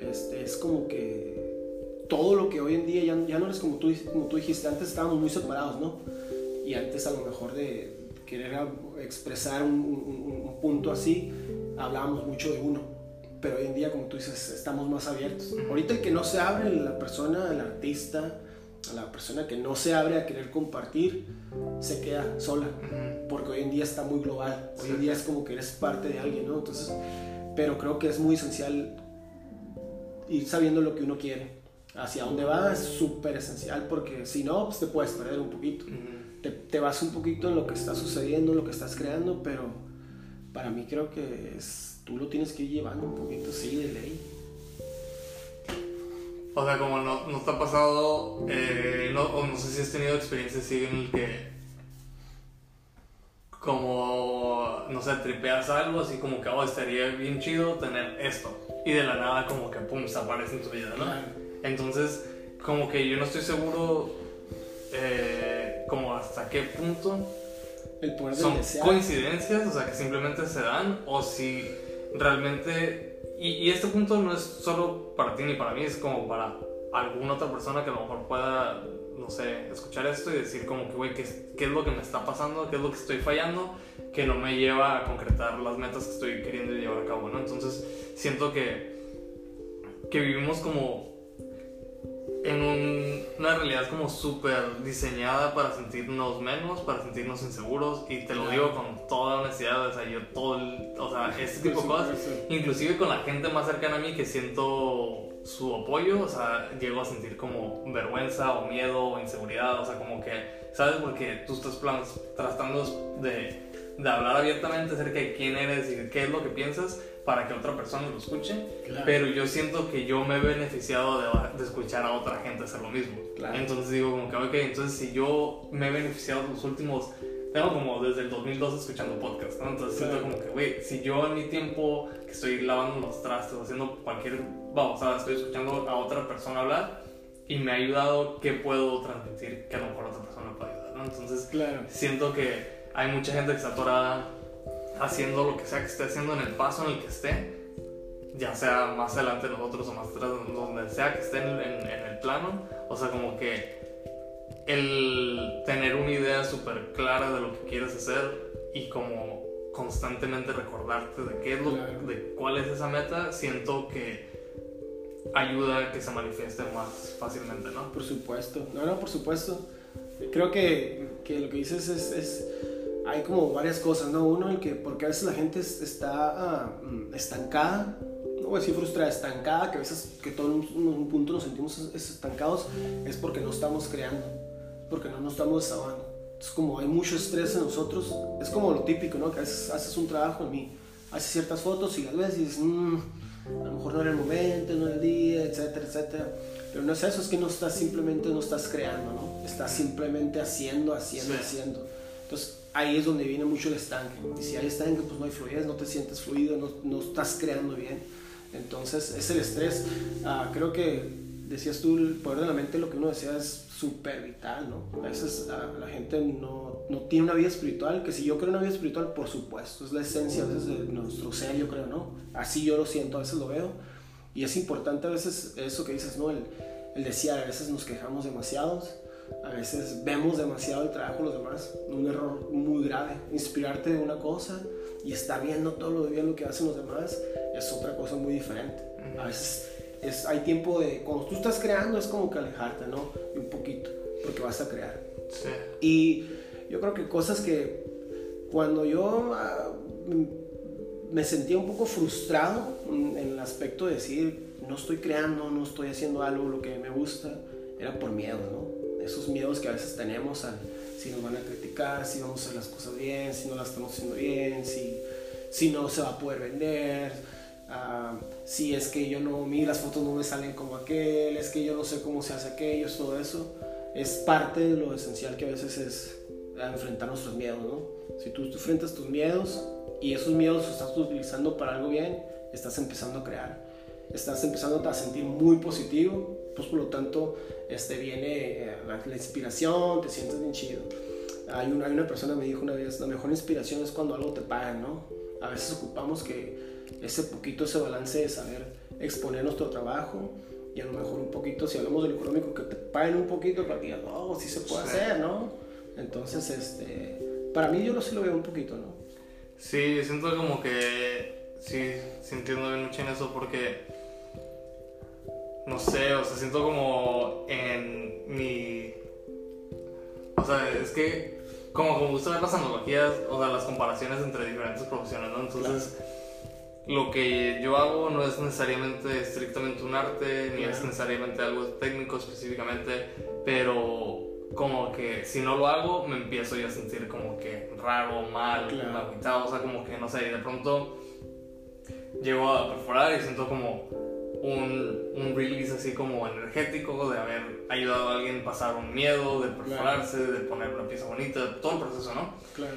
Este, es como que todo lo que hoy en día ya, ya no eres como tú, como tú dijiste. Antes estábamos muy separados, ¿no? Y antes a lo mejor de querer expresar un, un- un punto así, hablábamos mucho de uno. Pero hoy en día, como tú dices, estamos más abiertos. Ahorita el que no se abre, la persona, el artista, la persona que no se abre a querer compartir, se queda sola. Porque hoy en día está muy global. Hoy en día es como que eres parte de alguien, ¿no? Entonces, pero creo que es muy esencial ir sabiendo lo que uno quiere. Hacia dónde va es súper esencial porque si no, pues te puedes perder un poquito. Te, te vas un poquito en lo que está sucediendo, en lo que estás creando, pero para mí creo que es, tú lo tienes que ir llevando un poquito, sí, de ley. O sea, como no, no te ha pasado, eh, no, o no sé si has tenido experiencias así en el que, como, no sé, tripeas algo, así como que, oh, estaría bien chido tener esto. Y de la nada, como que, pum, desaparece en tu vida, ¿no? Entonces, como que yo no estoy seguro, eh, como hasta qué punto El poder son desear. coincidencias, o sea, que simplemente se dan, o si realmente... Y, este punto no es solo para ti ni para mí, es como para alguna otra persona que a lo mejor pueda, no sé, escuchar esto y decir como que, güey, ¿qué, ¿qué es lo que me está pasando? ¿Qué es lo que estoy fallando? Que no me lleva a concretar las metas que estoy queriendo llevar a cabo, ¿no? Entonces, siento que, que vivimos como en un- una realidad como súper diseñada para sentirnos menos, para sentirnos inseguros y te lo digo con toda honestidad, o sea, yo todo el, o sea, este tipo de cosas, inclusive con la gente más cercana a mí que siento su apoyo, o sea, llego a sentir como vergüenza o miedo o inseguridad, o sea, como que, ¿sabes? Porque tú estás plan- tratando de, de hablar abiertamente acerca de quién eres y qué es lo que piensas, para que otra persona lo escuche, Claro. pero yo siento que yo me he beneficiado de, de escuchar a otra gente hacer lo mismo. Claro. Entonces digo como que, ok, entonces si yo me he beneficiado los últimos, tengo como desde el 2012 escuchando podcast, ¿no? Entonces siento como que, güey, si yo en mi tiempo que estoy lavando los trastes, haciendo cualquier babosada, estoy escuchando a otra persona hablar y me ha ayudado, ¿qué puedo transmitir que a lo mejor otra persona puede ayudar, ¿no? Entonces Claro. siento que hay mucha gente que está atorada haciendo lo que sea que esté haciendo en el paso en el que esté, ya sea más adelante de nosotros o más atrás, donde sea que esté en, en- en el plano, o sea, como que el tener una idea súper clara de lo que quieres hacer y como constantemente recordarte de qué es lo, de cuál es esa meta, siento que ayuda a que se manifieste más fácilmente, ¿no? Por supuesto, no, no, por supuesto. Creo que, que lo que dices es, es- hay como varias cosas, ¿no? Uno, el que, porque a veces la gente es- está mm, estancada, no voy a decir frustrada, estancada, que a veces que todo en un, un punto nos sentimos es- es estancados, es porque no estamos creando, porque no nos estamos desahogando. Es como hay mucho estrés en nosotros, es como lo típico, ¿no? Que a veces haces un trabajo en mí, haces ciertas fotos y las ves y dices, "Mm, a lo mejor no era el momento, no era el día, etcétera, etcétera. Pero no es eso, es que no estás simplemente, no estás creando, ¿no? Estás simplemente haciendo, haciendo, Sí. haciendo. Entonces ahí es donde viene mucho el estanque. Y si hay estanque, pues no hay fluidez, no te sientes fluido, no, no estás creando bien. Entonces es el estrés. Ah, creo que decías tú, el poder de la mente, lo que uno desea es súper vital, ¿no? A veces ah, la gente no, no tiene una vida espiritual, que si yo creo una vida espiritual, por supuesto, es la esencia a veces de nuestro ser, yo creo, ¿no? Así yo lo siento, a veces lo veo. Y es importante a veces eso que dices, ¿no? El, el desear, a veces nos quejamos demasiados, a veces vemos demasiado el trabajo de los demás, un error muy grave. Inspirarte de una cosa y estar viendo todo lo bien lo que hacen los demás es otra cosa muy diferente. A veces es, hay tiempo de, cuando tú estás creando es como que alejarte, ¿no? Un poquito, porque vas a crear. Sí. Y yo creo que cosas que cuando yo m- me sentía un poco frustrado en el aspecto de decir, no estoy creando, no estoy haciendo algo lo que me gusta, era por miedo, ¿no? Esos miedos que a veces tenemos si nos van a criticar, si vamos a hacer las cosas bien, si no las estamos haciendo bien, si, si no se va a poder vender, ah, si es que yo no, mi, las fotos no me salen como aquel, es que yo no sé cómo se hace aquello, todo eso es parte de lo esencial que a veces es enfrentar nuestros miedos, ¿no? Si tú, tú enfrentas tus miedos y esos miedos los estás utilizando para algo bien, estás empezando a crear, estás empezando a sentir muy positivo, pues por lo tanto este, viene eh, la, la inspiración, te sientes bien chido. Hay una, hay una persona que me dijo una vez, la mejor inspiración es cuando algo te pagan, ¿no? A veces ocupamos que ese poquito, ese balance de saber exponer nuestro trabajo y a lo mejor un poquito, si hablamos de lo económico, que te paguen un poquito para que digas, no, sí se puede Sí. hacer, ¿no? Entonces, este, para mí yo lo sí lo veo un poquito, ¿no? Sí, siento como que sí, entiendo bien mucho en eso porque no sé, o sea, siento como en mi o sea, es que como me gusta ver las analogías, o sea, las comparaciones entre diferentes profesiones, ¿no? Entonces, lo que yo hago no es necesariamente estrictamente un arte, ni es necesariamente algo técnico específicamente, pero como que si no lo hago me empiezo yo a sentir como que raro, mal, Claro. agüitado, o sea, como que no sé, y de pronto llego a perforar y siento como un, un release así como energético de haber ayudado a alguien a pasar un miedo, de perforarse, de poner una pieza bonita, todo el proceso, ¿no? Claro.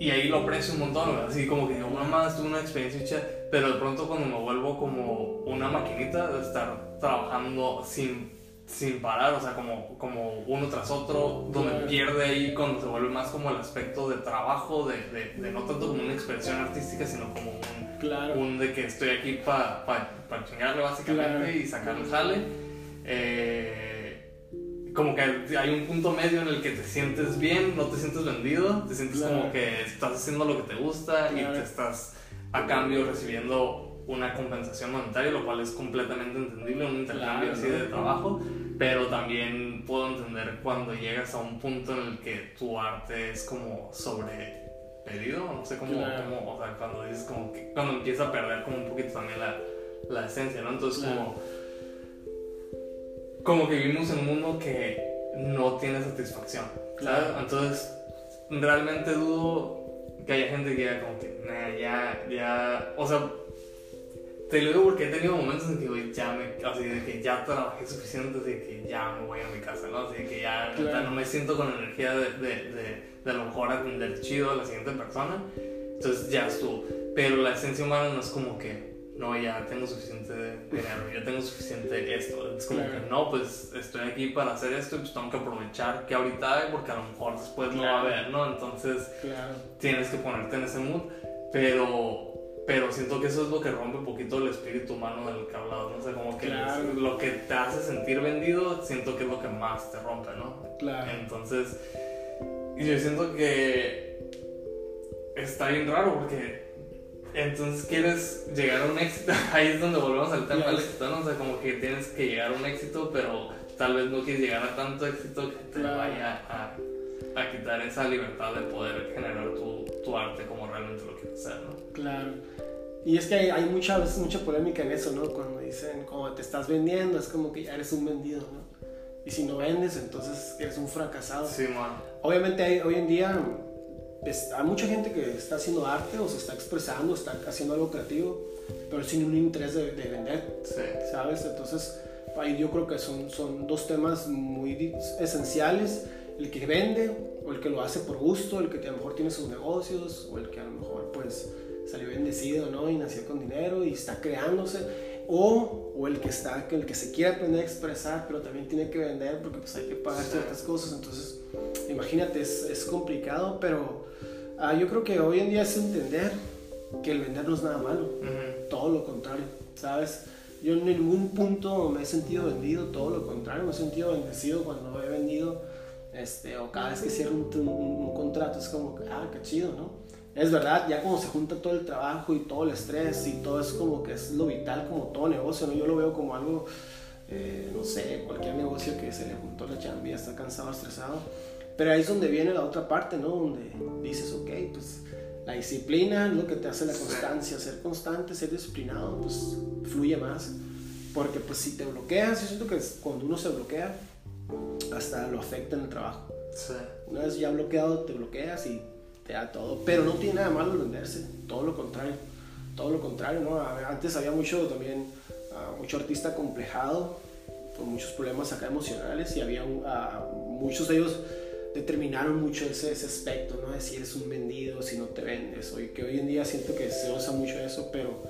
Y ahí lo aprecio un montón, ¿verdad? así como que digo, mamá, tuve una experiencia chida, pero de pronto cuando me vuelvo como una maquinita de estar trabajando sin, sin parar, o sea, como, como uno tras otro, donde pierde ahí cuando se vuelve más como el aspecto de trabajo, de, de, de no tanto como una expresión artística, sino como un, Claro. un de que estoy aquí para pa, pa chingarle básicamente Claro. y sacar el jale. Eh, como que hay un punto medio en el que te sientes bien, no te sientes vendido, te sientes Claro. como que estás haciendo lo que te gusta y te estás a cambio recibiendo una compensación monetaria, lo cual es completamente entendible, un intercambio Claro, así de trabajo, pero también puedo entender cuando llegas a un punto en el que tu arte es como sobre pedido, no sé cómo, Claro. cómo, o sea, cuando dices como que, cuando empieza a perder como un poquito también la, la esencia, ¿no? Entonces Claro. como, como que vivimos en un mundo que no tiene satisfacción, ¿sabes? Claro. Entonces, realmente dudo que haya gente que ya como que, nah, ya, ya, o sea, te lo digo porque he tenido momentos en que, güey, ya me, así de que ya trabajé suficiente, así de que ya me voy a mi casa, ¿no? Así de que ya Claro. neta, no me siento con energía de, de, de, de a lo mejor atender chido a la siguiente persona, entonces ya estuvo. Pero la esencia humana no es como que, no, ya tengo suficiente dinero, ya tengo suficiente esto. Es como Claro. que, no, pues estoy aquí para hacer esto y pues tengo que aprovechar que ahorita hay porque a lo mejor después no va a Claro. haber, ¿no? Entonces Claro. tienes que ponerte en ese mood, pero, pero siento que eso es lo que rompe un poquito el espíritu humano del que hablado, ¿no? O sea, como que Claro. lo que te hace sentir vendido, siento que es lo que más te rompe, ¿no? Claro. Entonces, y yo siento que está bien raro porque entonces quieres llegar a un éxito, ahí es donde volvemos al tema del Yes. éxito, ¿no? O sea, como que tienes que llegar a un éxito, pero tal vez no quieres llegar a tanto éxito que te Claro. vaya a, a quitar esa libertad de poder generar tu, tu arte como realmente lo quieres hacer, ¿no? Claro. Y es que hay, hay mucha, a veces mucha polémica en eso, ¿no? Cuando dicen, como te estás vendiendo, es como que ya eres un vendido, ¿no? Y si no vendes, entonces eres un fracasado. Sí, man. Obviamente hay, hoy en día pues, hay mucha gente que está haciendo arte o se está expresando, está haciendo algo creativo, pero sin un interés de, de vender, Sí. ¿sabes? Entonces, ahí yo creo que son, son dos temas muy esenciales, el que vende o el que lo hace por gusto, el que a lo mejor tiene sus negocios o el que a lo mejor pues salió bendecido, ¿no? Y nació con dinero y está creándose. O, o el que está, el que se quiere aprender a expresar, pero también tiene que vender porque pues hay que pagar ciertas cosas. Entonces, imagínate, es, es complicado, pero ah, yo creo que hoy en día es entender que el vender no es nada malo Ujú. todo lo contrario, ¿sabes? Yo en ningún punto me he sentido vendido, todo lo contrario, me he sentido bendecido cuando he vendido, este, o cada vez que cierro un, un- un contrato es como, ah, qué chido, ¿no? Es verdad, ya como se junta todo el trabajo y todo el estrés y todo es como que es lo vital, como todo negocio, ¿no? Yo lo veo como algo, eh, no sé, cualquier negocio que se le juntó la ya está cansado, estresado. Pero ahí es donde viene la otra parte, ¿no? Donde dices, ok, pues la disciplina es lo que te hace la constancia, ser constante, ser disciplinado, pues fluye más. Porque pues si te bloqueas, yo siento que cuando uno se bloquea, hasta lo afecta en el trabajo. Sí. Una vez ya bloqueado, te bloqueas y te da todo. Pero no tiene nada malo venderse, todo lo contrario. Todo lo contrario, ¿no? Antes había mucho también, ah, mucho artista complejado, con muchos problemas acá emocionales y había ah, muchos de ellos determinaron mucho ese, ese aspecto, ¿no? De si eres un vendido, si no te vendes. Hoy, que hoy en día siento que se usa mucho eso, pero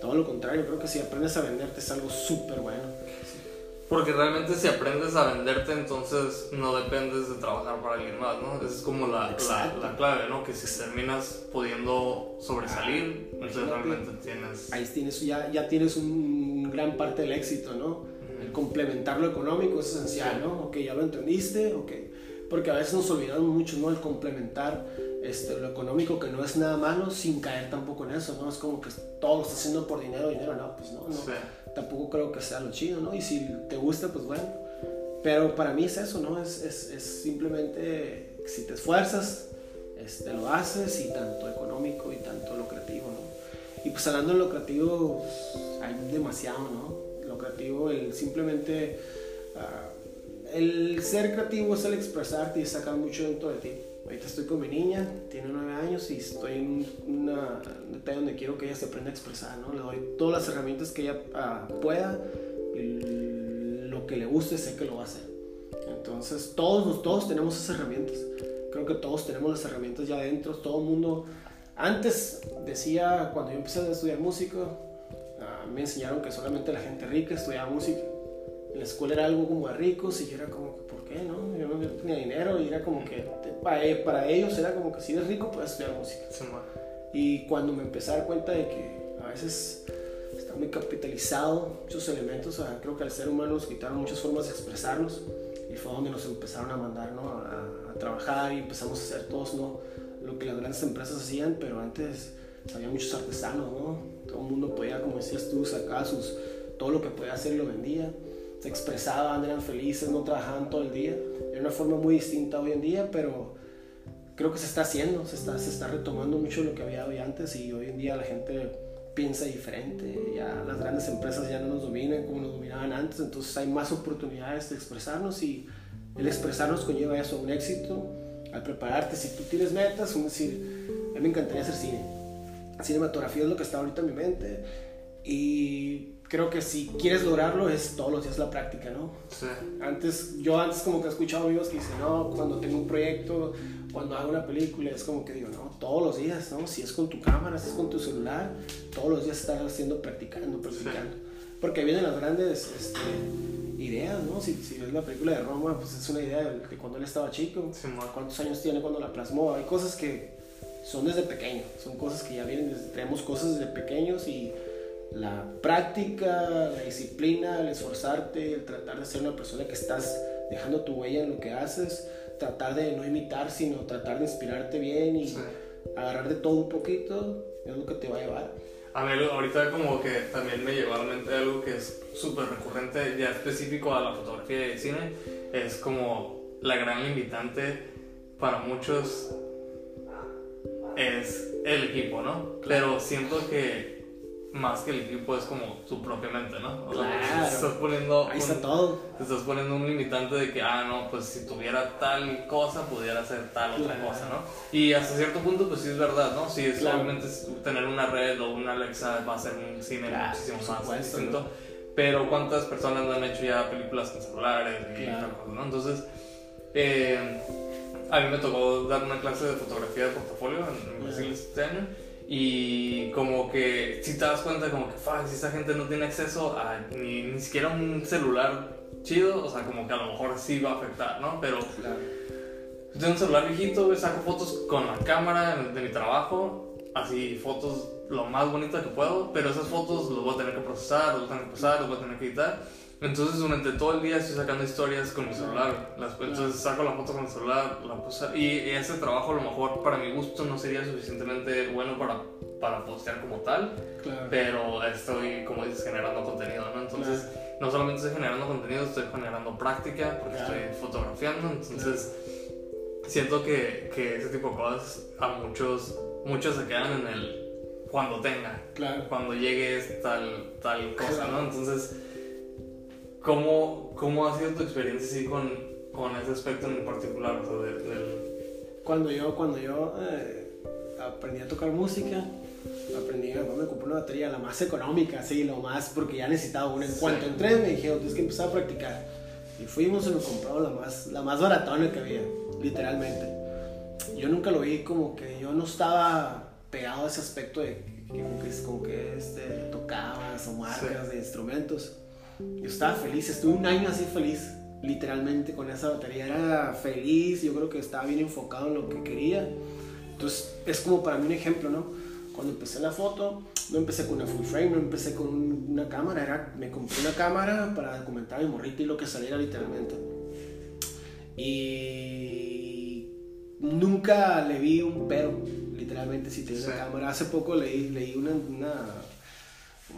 todo lo contrario, creo que si aprendes a venderte es algo súper bueno. Porque realmente si aprendes a venderte, entonces no dependes de trabajar para alguien más, ¿no? Esa es como la, la, la clave, ¿no? Que si terminas pudiendo sobresalir, entonces imagínate. realmente tienes... ahí tienes, ya, ya tienes un gran parte del éxito, ¿no? El complementar lo económico es esencial, ¿no? Ok, ya lo entendiste, ok. Porque a veces nos olvidamos mucho, ¿no? El complementar este, lo económico, que no es nada malo, sin caer tampoco en eso, ¿no? Es como que todo lo estás haciendo por dinero, dinero, no, pues no, no. Sí. Tampoco creo que sea lo chido, ¿no? Y si te gusta, pues bueno. Pero para mí es eso, ¿no? Es, es, es simplemente, si te esfuerzas, este, lo haces, y tanto económico y tanto lo creativo, ¿no? Y pues hablando de lo creativo, pues, hay demasiado, ¿no? Lo creativo, el simplemente... ah, el ser creativo es el expresarte y sacar mucho dentro de ti. Ahorita estoy con mi niña, tiene nueve años y estoy en una un detalle donde quiero que ella se aprenda a expresar, ¿no? Le doy todas las herramientas que ella ah, pueda y lo que le guste sé que lo va a hacer. Entonces todos, todos tenemos esas herramientas. Creo que todos tenemos las herramientas ya adentro, todo el mundo. Antes decía, cuando yo empecé a estudiar música, ah, me enseñaron que solamente la gente rica estudiaba música. En la escuela era algo como de ricos y yo era como, que, ¿por qué no? Yo no tenía dinero y era como que para, e- para ellos era como que si eres rico puedes estudiar música. Sí. Y cuando me empecé a dar cuenta de que a veces está muy capitalizado muchos elementos, ah, creo que al ser humano nos quitaron muchas formas de expresarnos y fue donde nos empezaron a mandar ¿no? a, a trabajar y empezamos a hacer todos ¿no? lo que las grandes empresas hacían, pero antes había muchos artesanos, ¿no? todo el mundo podía, como decías tú, sacar sus, todo lo que podía hacer y lo vendía, se expresaban, eran felices, no trabajaban todo el día, era una forma muy distinta hoy en día, pero creo que se está haciendo, se está, se está retomando mucho lo que había hoy antes y hoy en día la gente piensa diferente, ya las grandes empresas ya no nos dominan como nos dominaban antes, entonces hay más oportunidades de expresarnos y el expresarnos conlleva eso, un éxito, al prepararte, si tú tienes metas, es decir, mí me encantaría hacer cine. Cinematografía es lo que está ahorita en mi mente y creo que si quieres lograrlo es todos los días la práctica, ¿no? Sí. Antes, yo antes como que he escuchado amigos que dicen, no, cuando tengo un proyecto, cuando hago una película, es como que digo, no, todos los días, ¿no? Si es con tu cámara, si es con tu celular, todos los días estás haciendo, practicando, practicando. Porque vienen las grandes este, ideas, ¿no? Si, si ves la película de Roma, pues es una idea de, cuando él estaba chico, Sí, cuántos años tiene cuando la plasmó. Hay cosas que son desde pequeño, son cosas que ya vienen desde, tenemos cosas desde pequeños y la práctica, la disciplina, el esforzarte, el tratar de ser una persona que estás dejando tu huella en lo que haces, tratar de no imitar, sino tratar de inspirarte bien y Sí. agarrar de todo un poquito, es lo que te va a llevar. A mí ahorita como que también me llegó a la mente algo que es súper recurrente, ya específico a la fotografía y el cine, es como la gran limitante para muchos es el equipo, ¿no? Pero siento que más que el equipo es como tu propia mente, ¿no? O sea, Claro. te estás poniendo Ahí un- está todo. te estás poniendo un limitante de que, ah, no, pues si tuviera tal cosa, pudiera hacer tal otra cosa, ¿no? Y hasta cierto punto, pues sí es verdad, ¿no? Si es Claro. es tener una red o una Alexa va a ser un cine muchísimo más supuesto, distinto. Pero ¿cuántas personas no han hecho ya películas con celulares y tal cosa, ¿no? Entonces, eh, a mí me tocó dar una clase de fotografía de portafolio en, en Brasil este año. Y como que si te das cuenta como que fuck, si esta gente no tiene acceso a ni, ni siquiera un celular chido, o sea, como que a lo mejor sí va a afectar, ¿no? Pero Claro. yo tengo un celular viejito, saco fotos con la cámara de mi trabajo, así fotos lo más bonitas que puedo, pero esas fotos las voy a tener que procesar, las voy a tener que procesar, las voy a tener que editar. Entonces durante todo el día estoy sacando historias con mi celular. Las- entonces saco la foto con el celular, la puse, y ese trabajo a lo mejor para mi gusto no sería suficientemente bueno para, para postear como tal, Claro. pero estoy, como dices, generando contenido, ¿no? Entonces no solamente estoy generando contenido, estoy generando práctica porque Claro. estoy fotografiando, entonces siento que, que ese tipo de cosas a muchos, muchos se quedan en el cuando tenga, Claro. cuando llegue tal, tal cosa. ¿no? Entonces, ¿cómo, ¿cómo ha sido tu experiencia así con, con ese aspecto en particular? O sea, del- Cuando yo, cuando yo eh, aprendí a tocar música, aprendí, papá me compró una batería, la más económica, sí, lo más, porque ya necesitaba una. En Sí. cuanto entré, me dijeron, tienes que empezar a practicar. Y fuimos y me compró la más, la más baratona que había, literalmente. Yo nunca lo vi como que yo no estaba pegado a ese aspecto de que como que, como que este, tocabas o marcas de instrumentos. Yo estaba feliz, estuve un año así feliz, literalmente con esa batería. Era feliz, yo creo que estaba bien enfocado en lo que quería. Entonces es como para mí un ejemplo, ¿no? Cuando empecé la foto, no empecé con una full frame, no empecé con un- una cámara, era, me compré una cámara para documentar mi morrita y lo que saliera literalmente. Y nunca le vi un pero, literalmente, si tenía Sí. una cámara. Hace poco leí, leí una, una-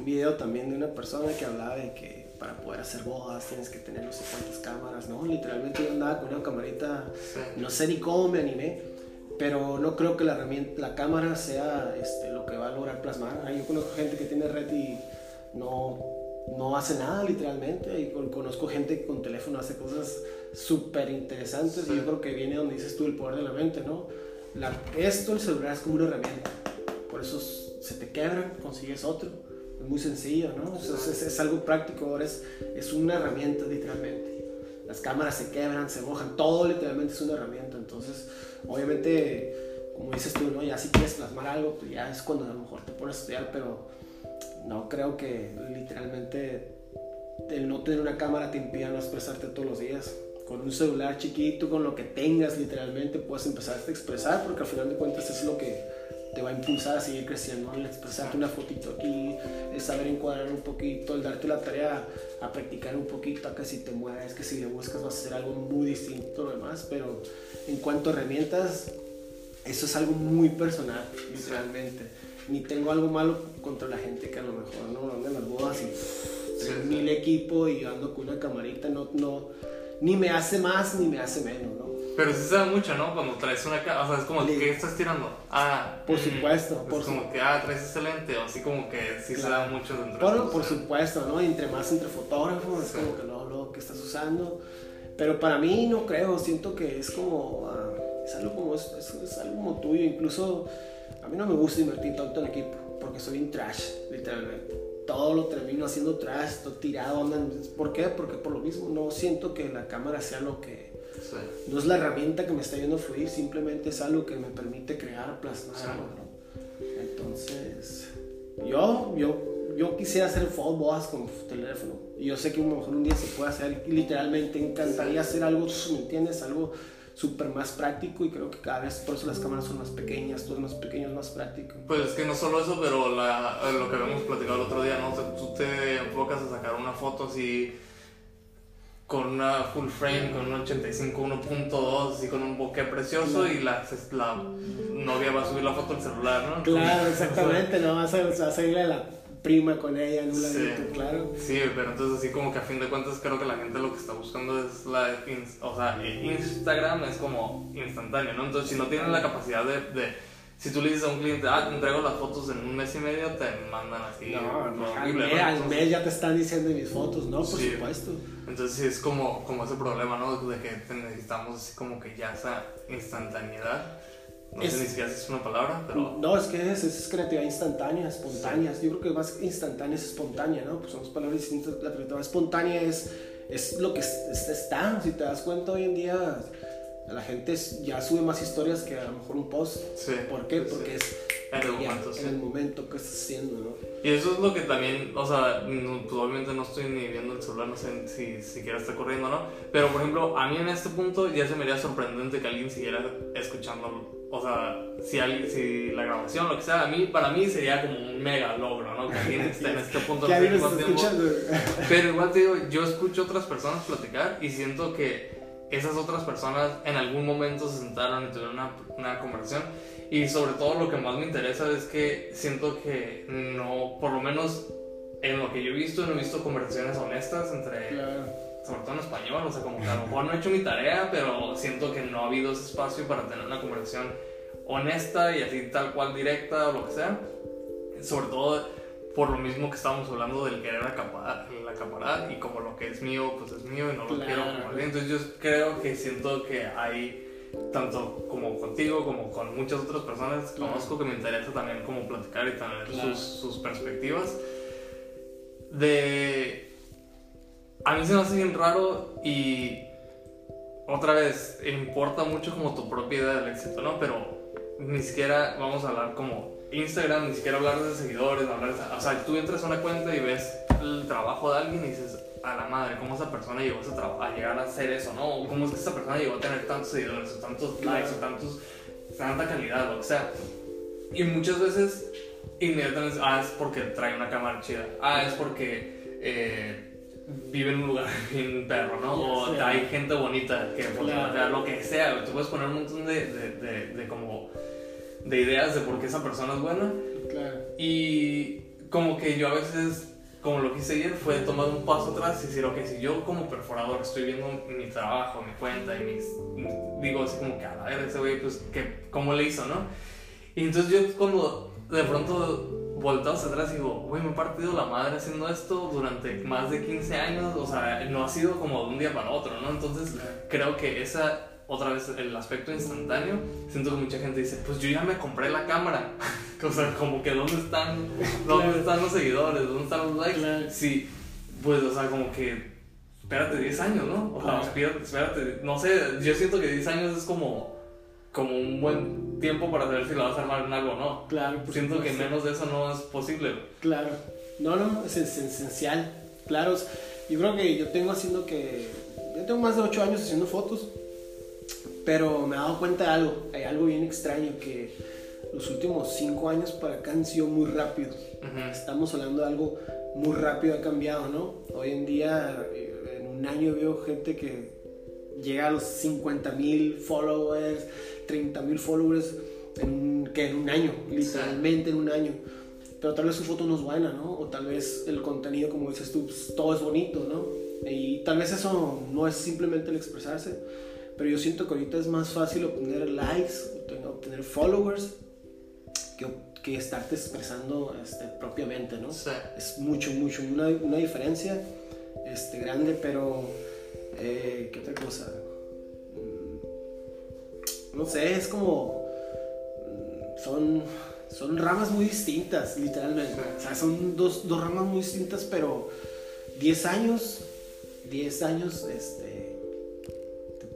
un video también de una persona que hablaba de que para poder hacer bodas tienes que tener no sé cuántas cámaras, ¿no? Literalmente yo andaba con una camarita, no sé ni cómo me animé, pero no creo que la herramienta, la cámara sea este, lo que va a lograr plasmar. Yo conozco gente que tiene red y no, no hace nada literalmente. Y con- conozco gente que con teléfono hace cosas súper interesantes y yo creo que viene donde dices tú el poder de la mente, ¿no? La- esto, el celular es como una herramienta. Por eso se te quebra, consigues otro. Muy sencillo, ¿no? Es, es- es algo práctico, ahora es, es una herramienta literalmente. Las cámaras se quebran, se mojan, todo literalmente es una herramienta. Entonces, obviamente, como dices tú, ¿no? Ya si quieres plasmar algo, pues ya es cuando a lo mejor te pones a estudiar, pero no creo que literalmente el no tener una cámara te impida no expresarte todos los días. Con un celular chiquito, con lo que tengas literalmente, puedes empezar a expresar, porque al final de cuentas es lo que te va a impulsar a seguir creciendo, el expresarte una fotito aquí, el saber encuadrar un poquito, el darte la tarea a practicar un poquito, a que si te mueves, que si le buscas vas a hacer algo muy distinto lo demás, pero en cuanto a herramientas, eso es algo muy personal, literalmente. Ni tengo algo malo contra la gente que a lo mejor no anda en las bodas y mil equipo y ando con una camarita, no, no, ni me hace más ni me hace menos, ¿no? Pero sí se da mucho, ¿no? Cuando traes una cámara, o sea, es como. ¿qué estás tirando? Ah, Por mm. supuesto, Es por como que, ah, traes excelente, o así como que sí se da Claro. mucho dentro de Por, supuesto, ¿no? Entre más entre fotógrafos, es Sí. como que luego, luego que estás usando. Pero para mí no creo, siento que es como, ah, Es algo como, es, es, algo como tuyo. Incluso a mí no me gusta invertir tanto en equipo porque soy un trash, literalmente. Todo lo termino haciendo trash, todo tirado. ¿Por qué? Porque por lo mismo no siento que la cámara sea lo que... No es la herramienta que me está yendo a fluir, simplemente es algo que me permite crear, plasmar. Entonces, yo, yo, yo quisiera hacer fotos con teléfono. Y yo sé que a lo mejor un día se puede hacer. Y literalmente encantaría hacer algo, ¿me entiendes? Algo súper más práctico y creo que cada vez por eso las cámaras son más pequeñas, todo es más pequeño, es más práctico. Pues es que no solo eso, pero la, lo que habíamos platicado el otro día, ¿no? tú te enfocas a sacar una foto así con una full frame, con un 85 1.2, así con un bokeh precioso y la, la novia va a subir la foto al celular, ¿no? Claro, exactamente, no vas a, a la prima con ella en un ladito, claro. Sí, pero entonces así como que a fin de cuentas creo que la gente lo que está buscando es la... O sea, Instagram es como instantáneo, ¿no? Entonces si no tienen la capacidad de, de si tú le dices a un cliente, ah, te entrego las fotos en un mes y medio, te mandan así. No, no al, mes, al mes ya te están diciendo mis fotos, ¿no? Por supuesto. Entonces sí es como, como ese problema, ¿no? De que necesitamos así como que ya esa instantaneidad. No sé ni siquiera si es una palabra, pero... No, es que es, es creatividad instantánea, espontánea. Yo creo que más instantánea es espontánea, ¿no? Pues son palabras distintas. La creatividad espontánea es, es lo que está. Si te das cuenta hoy en día, la gente ya sube más historias que a lo mejor un post. Sí, ¿Por qué? Porque es en el, momento, en el momento que estás haciendo, ¿no? Y eso es lo que también, o sea, pues obviamente no estoy ni viendo el celular, no sé si siquiera está corriendo, ¿no? Pero por ejemplo, a mí en este punto ya se me haría sorprendente que alguien siguiera escuchando o sea, si, alguien, si la grabación, lo que sea, a mí, para mí sería como un mega logro, ¿no? Que alguien esté en este punto. esté escuchando. Pero igual te digo, yo escucho otras personas platicar y siento que esas otras personas en algún momento se sentaron y tuvieron una, una conversación. Y sobre todo lo que más me interesa es que siento que no, por lo menos en lo que yo he visto, no he visto conversaciones honestas entre... sobre todo en español, o sea, como que a lo mejor no he hecho mi tarea, pero siento que no ha habido ese espacio para tener una conversación honesta y así tal cual directa o lo que sea. Sobre todo por lo mismo que estábamos hablando del querer acaparar, acaparar y como lo que es mío, pues es mío y no lo quiero. Entonces yo creo que siento que hay, tanto como contigo como con muchas otras personas que conozco que me interesa también como platicar y tener sus, sus perspectivas. De... A mí se me hace bien raro y otra vez, importa mucho como tu propia idea del éxito, ¿no? Pero ni siquiera vamos a hablar como Instagram, ni siquiera hablar de seguidores, hablar de, o sea, tú entras a una cuenta y ves el trabajo de alguien y dices, a la madre, ¿cómo esa persona llegó a, a llegar a hacer eso, no? ¿Cómo es que esa persona llegó a tener tantos seguidores, o tantos likes, o tantos, tanta calidad, lo que sea? Y muchas veces, inmediatamente, ah, es porque trae una cámara chida, ah, es porque eh, vive en un lugar bien perro, ¿no? O hay gente bonita que, claro. lo que sea, tú puedes poner un montón de, de, de, de como de ideas de por qué esa persona es buena. Claro. Y como que yo a veces, como lo quise ir, fue tomar un paso atrás y decir, ok, si yo como perforador estoy viendo mi trabajo, mi cuenta y mis... Digo así como que a la ver, ese güey, pues, que, ¿cómo le hizo, no? Y entonces yo cuando de pronto volteo hacia atrás y digo, güey, me he partido la madre haciendo esto durante más de 15 años, o sea, no ha sido como de un día para otro, ¿no? Entonces creo que esa otra vez el aspecto instantáneo, siento que mucha gente dice, pues yo ya me compré la cámara. o sea, como que ¿dónde están, ¿dónde están los seguidores? ¿Dónde están los likes? Sí, pues, o sea, como que, espérate 10 años, ¿no? O sea, espérate, no sé, yo siento que 10 años es como, como un buen tiempo para saber si la vas a armar en algo o no. Claro. Siento que menos de eso no es posible. Claro. No, no, es, es esencial. Claro, yo creo que yo tengo haciendo que, yo tengo más de 8 años haciendo fotos pero me he dado cuenta de algo, hay algo bien extraño que los últimos cinco años para acá han sido muy rápidos. Estamos hablando de algo muy rápido, ha cambiado, ¿no? Hoy en día, eh, en un año veo gente que llega a los 50 mil followers, 30 mil followers, en que en un año, literalmente en un año. Pero tal vez su foto no es buena, ¿no? O tal vez el contenido, como dices tú, pues, todo es bonito, ¿no? Y tal vez eso no es simplemente el expresarse, pero yo siento que ahorita es más fácil obtener likes, obtener followers, que, que estarte expresando este, propiamente, ¿no? Es mucho, mucho, una, una diferencia este, grande, pero... Eh, ¿Qué otra cosa? Mm, no sé, es como, mm, son, son ramas muy distintas, literalmente. O sea, son dos, dos ramas muy distintas, pero 10 años, 10 años, este, te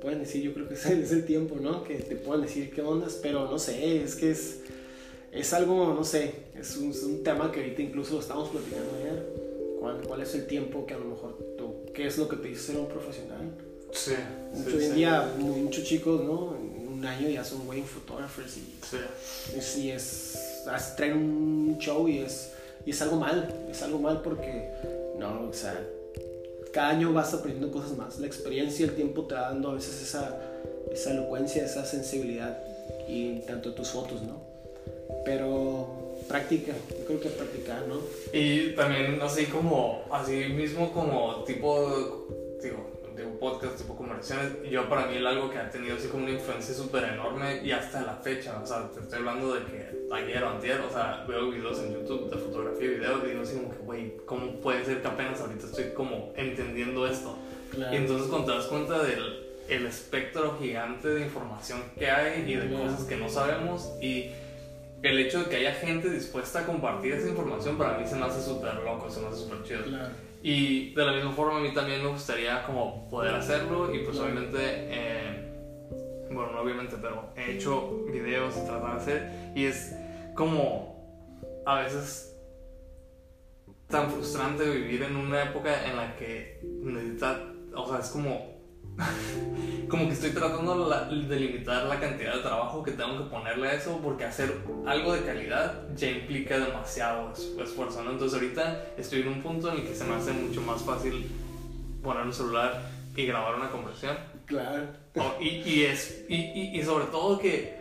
pueden decir, yo creo que ese es el tiempo, ¿no? Que te pueden decir qué ondas, pero no sé, es que es, es algo, no sé, es un, es un tema que ahorita incluso lo estamos platicando ayer. ¿Cuál, ¿Cuál es el tiempo que a lo mejor tú, qué es lo que te dice ser un profesional? Sí. Mucho, sí, hoy en sí. día, muchos chicos, ¿no? En un año ya son wedding photographers y Sí. y es, traen un show y es, y es algo mal, es algo mal porque, no, o sea, cada año vas aprendiendo cosas más. La experiencia y el tiempo te va dando a veces esa, esa elocuencia, esa sensibilidad y tanto tus fotos, ¿no? Pero práctica, yo creo que practicar, ¿no? Y también así como, así mismo como tipo, digo, de un podcast, tipo conversaciones, yo para mí es algo que ha tenido así como una influencia súper enorme y hasta la fecha, o sea, te estoy hablando de que ayer o antier, o sea, veo videos en YouTube de fotografía y video y digo así como que, güey, ¿cómo puede ser que apenas ahorita estoy como entendiendo esto? Y entonces cuando te das cuenta del el espectro gigante de información que hay y de Claro. cosas que no sabemos y el hecho de que haya gente dispuesta a compartir esa información para mí se me hace súper loco, se me hace súper chido. Claro. Y de la misma forma a mí también me gustaría como poder hacerlo y pues obviamente, eh, bueno, no obviamente, pero he hecho videos y tratar de hacer y es como a veces tan frustrante vivir en una época en la que necesita, o sea, es como como que estoy tratando de limitar la cantidad de trabajo que tengo que ponerle a eso porque hacer algo de calidad ya implica demasiado es- esfuerzo, ¿no? Entonces ahorita estoy en un punto en el que se me hace mucho más fácil poner un celular y grabar una conversación Claro. Oh, y, y es, y, y- y sobre todo que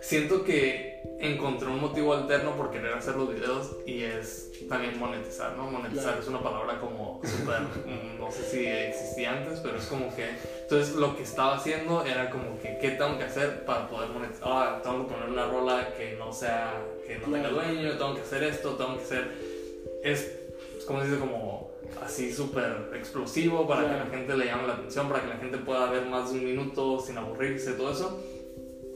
siento que encontré un motivo alterno por querer hacer los videos y es también monetizar, ¿no? Monetizar Claro. es una palabra como súper, mm, no sé si existía antes, pero es como que, entonces lo que estaba haciendo era como que, ¿qué tengo que hacer para poder monetizar? Ah, tengo que poner una rola que no sea, que no tenga dueño, tengo que hacer esto, tengo que hacer, es, como se dice, como así súper explosivo para que la gente le llame la atención, para que la gente pueda ver más de un minuto sin aburrirse, todo eso.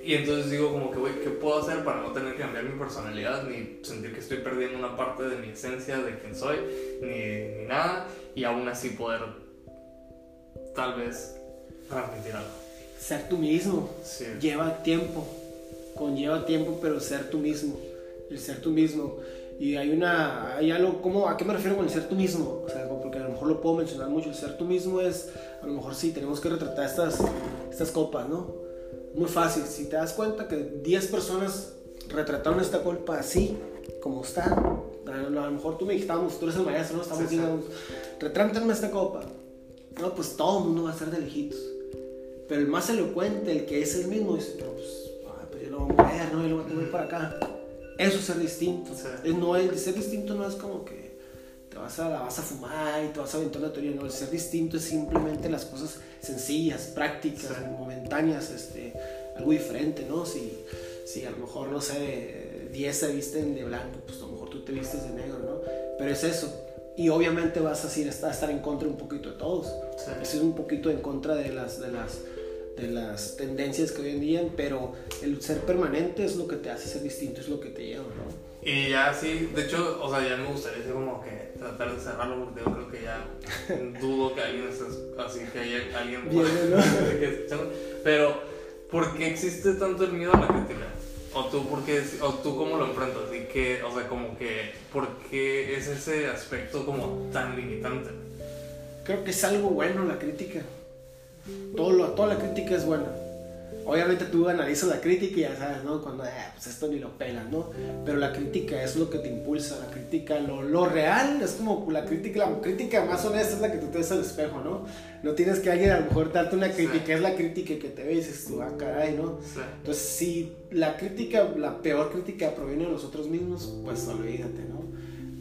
Y entonces digo como que, güey, ¿qué puedo hacer para no tener que cambiar mi personalidad ni sentir que estoy perdiendo una parte de mi esencia, de quién soy, ni, ni nada, y aún así poder tal vez transmitir algo. Ser tú mismo. Sí. lleva tiempo, conlleva tiempo, pero ser tú mismo, el ser tú mismo. Y hay una, hay algo, ¿cómo, ¿a qué me refiero con el ser tú mismo? O sea, porque a lo mejor lo puedo mencionar mucho, el ser tú mismo es, a lo mejor sí, tenemos que retratar estas, estas copas, ¿no? Muy fácil, si te das cuenta que 10 personas retrataron esta copa así, como está, a lo a lo mejor tú me dijiste, "Vamos, tú eres el maestro, ¿no? Estamos diciendo, retrátame esta copa. No, pues todo el mundo va a ser de lejitos. Pero el más elocuente, el que es el mismo, dice, pero pues, ah, pues yo lo voy a mover, ¿no? Yo lo voy a mover para acá. Eso es ser distinto. Sí. Es, no, el ser distinto no es como que te vas a, la vas a fumar y te vas a aventar una teoría. No, el ser distinto es simplemente las cosas sencillas, prácticas, Sí. momentáneas, este, algo diferente, ¿no? Si, si a lo mejor, no sé, 10 se visten de blanco, pues a lo mejor tú te vistes de negro, ¿no? Pero es eso. Y obviamente vas a, ir, a estar en contra un poquito de todos Sí. es un poquito en contra de las, de las, de las tendencias que hoy en día, pero el ser permanente es lo que te hace ser distinto, es lo que te lleva, ¿no? Y ya sí, de hecho, o sea, ya me gustaría así como que tratar de cerrarlo porque yo creo que ya dudo que alguien esté así, que haya alguien Bien, ¿no? Pero, ¿por qué existe tanto el miedo a la crítica? O tú, por qué, o tú cómo lo enfrentas? Y que, o sea, como que, ¿por qué es ese aspecto como tan limitante? Creo que es algo bueno la crítica. Todo lo, toda la crítica es buena. Obviamente tú analizas la crítica y ya sabes, ¿no? Cuando, "Ah, pues esto ni lo pelan, ¿no? Pero la crítica es lo que te impulsa, la crítica, lo, lo real es como la crítica, la crítica más honesta es la que tú te ves al espejo, ¿no? No tienes que alguien a lo mejor darte una crítica, Sí. es la crítica que te ves y dices tú, ah, caray, ¿no? Sí. Entonces, si la crítica, la peor crítica proviene de nosotros mismos, pues olvídate, ¿no?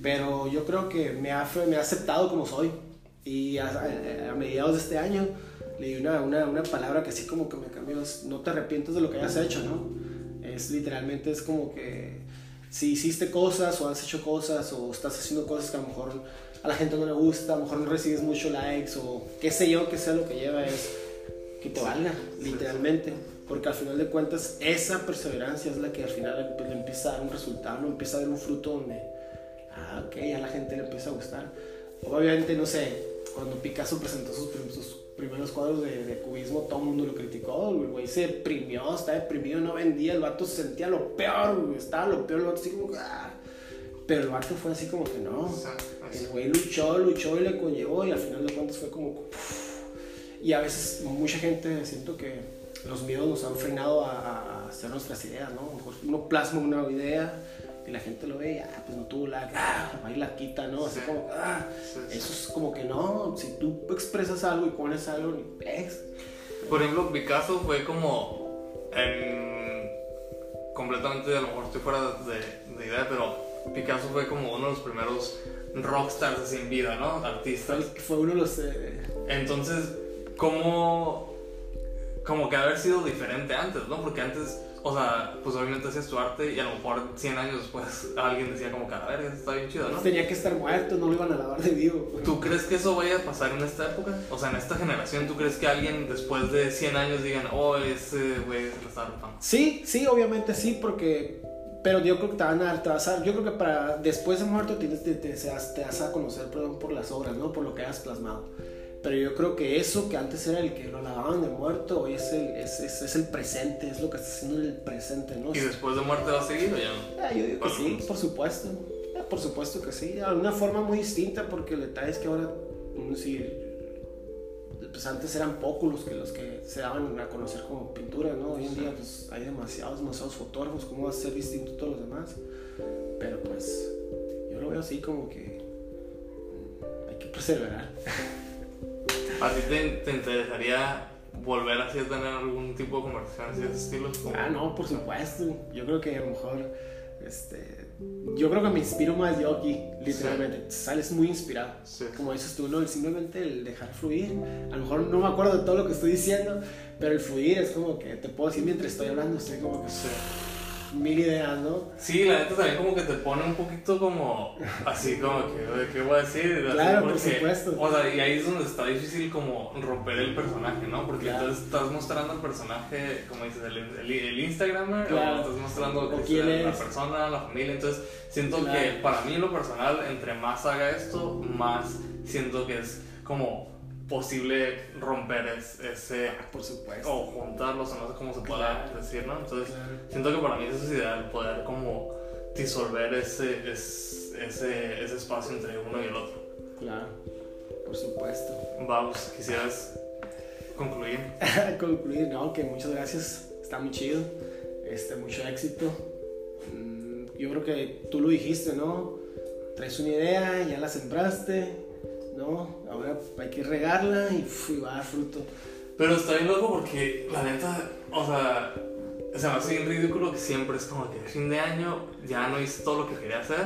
Pero yo creo que me ha, me ha aceptado como soy. Y a, a- a mediados de este año leí una, una, una palabra que así como que me cambió. es, no te arrepientes de lo que hayas hecho, ¿no? Es literalmente, es como que si hiciste cosas o has hecho cosas o estás haciendo cosas que a lo mejor a la gente no le gusta, a lo mejor no recibes mucho likes o qué sé yo, qué sea lo que lleva es que te valga, literalmente. porque al final de cuentas esa perseverancia es la que al final le, le empieza a dar un resultado, ¿no? empieza a dar un fruto donde, ah, ok, a la gente le empieza a gustar. Obviamente, no sé, cuando Picasso presentó sus, sus primeros cuadros de, de cubismo, todo el mundo lo criticó, el güey se deprimió, estaba deprimido, no vendía, el vato se sentía lo peor, güey, estaba lo peor, el vato así como ah. Pero el vato fue así como que no. El güey luchó, luchó y le conllevó y al final de cuentas fue como... Y a veces mucha gente siento que los miedos nos han frenado a, a- hacer nuestras ideas, ¿no? Uno plasma una idea y la gente lo ve y ah, pues no tuvo la... Ah, y la quita, ¿no? Así Sí. como... Ah, sí, sí. eso es como que no, si tú expresas algo y pones algo, ni pex. Por ejemplo, Picasso fue como. en- completamente, a lo mejor estoy fuera de, de idea, pero Picasso fue como uno de los primeros rockstars en vida, ¿no? Artistas. Fue, fue uno de los... eh, Entonces, ¿cómo. como que haber sido diferente antes, ¿no? Porque antes, o sea, pues obviamente hacías tu arte y a lo mejor 100 años después alguien decía como que a ver, está bien chido, ¿no? tenía que estar muerto, no lo iban a lavar de vivo. pues. ¿Tú crees que eso vaya a pasar en esta época? O sea, en esta generación, ¿tú crees que alguien después de 100 años digan, oh, ese güey se lo está rifando? Sí, sí, obviamente sí, porque. Pero yo creo que te van a dar, te vas a- yo creo que para después de muerto tienes, te, te, te te vas a conocer, perdón, por las obras, ¿no? Por lo que hayas plasmado. Pero yo creo que eso que antes era el que lo lavaban de muerto, hoy es el, es, es, es el presente, es lo que está haciendo en el presente, ¿no? ¿Y después de muerte va a seguir o ya no? Ah, yo digo que sí, por supuesto. Ah, por supuesto que sí. De una forma muy distinta, porque el detalle es que ahora, mm, sí, pues antes eran pocos los que, los que se daban a conocer como pintura, ¿no? Hoy en día pues, hay demasiados, demasiados fotógrafos, ¿cómo va a ser distinto a todos los demás? Pero pues yo lo veo así como que mm, hay que perseverar. ¿A ti te, te interesaría volver así a tener algún tipo de conversación así de ese estilo? Ah, no, por supuesto. Yo creo que a lo mejor, este, yo creo que me inspiro más yo aquí, literalmente. Sales muy inspirado. Sí. Como dices tú, ¿no? El simplemente el dejar fluir. A lo mejor no me acuerdo de todo lo que estoy diciendo, pero el fluir es como que te puedo decir mientras estoy hablando, estoy como que Sí. Mil ideas, ¿no? Sí, la neta también como que te pone un poquito como así como que, ¿qué voy a decir? Así Claro, por porque- supuesto. O sea, y ahí es donde está difícil como romper el personaje, ¿no? Porque Claro. entonces estás mostrando el personaje, como dices, el, el, el Instagramer, Claro. o estás mostrando O que quién la persona, la familia. Entonces siento Claro. que para mí en lo personal, entre más haga esto, más siento que es como posible romper es- ese Por supuesto. o juntarlos, o no sé cómo se pueda Claro. decir, ¿no? Entonces Claro. Siento que para mí eso es ideal, poder como disolver ese, es- ese, ese espacio entre uno y el otro. Claro, por supuesto. Vamos, quisieras concluir. Concluir, no, que muchas gracias. Está muy chido. Este, mucho éxito. Mm, Yo creo que tú lo dijiste, ¿no? Traes una idea, ya la sembraste, ¿no? Hay que regarla y, y va a dar fruto. Pero está bien loco porque la neta, o sea, se me hace bien ridículo que siempre es como que fin de año ya no hice todo lo que quería hacer.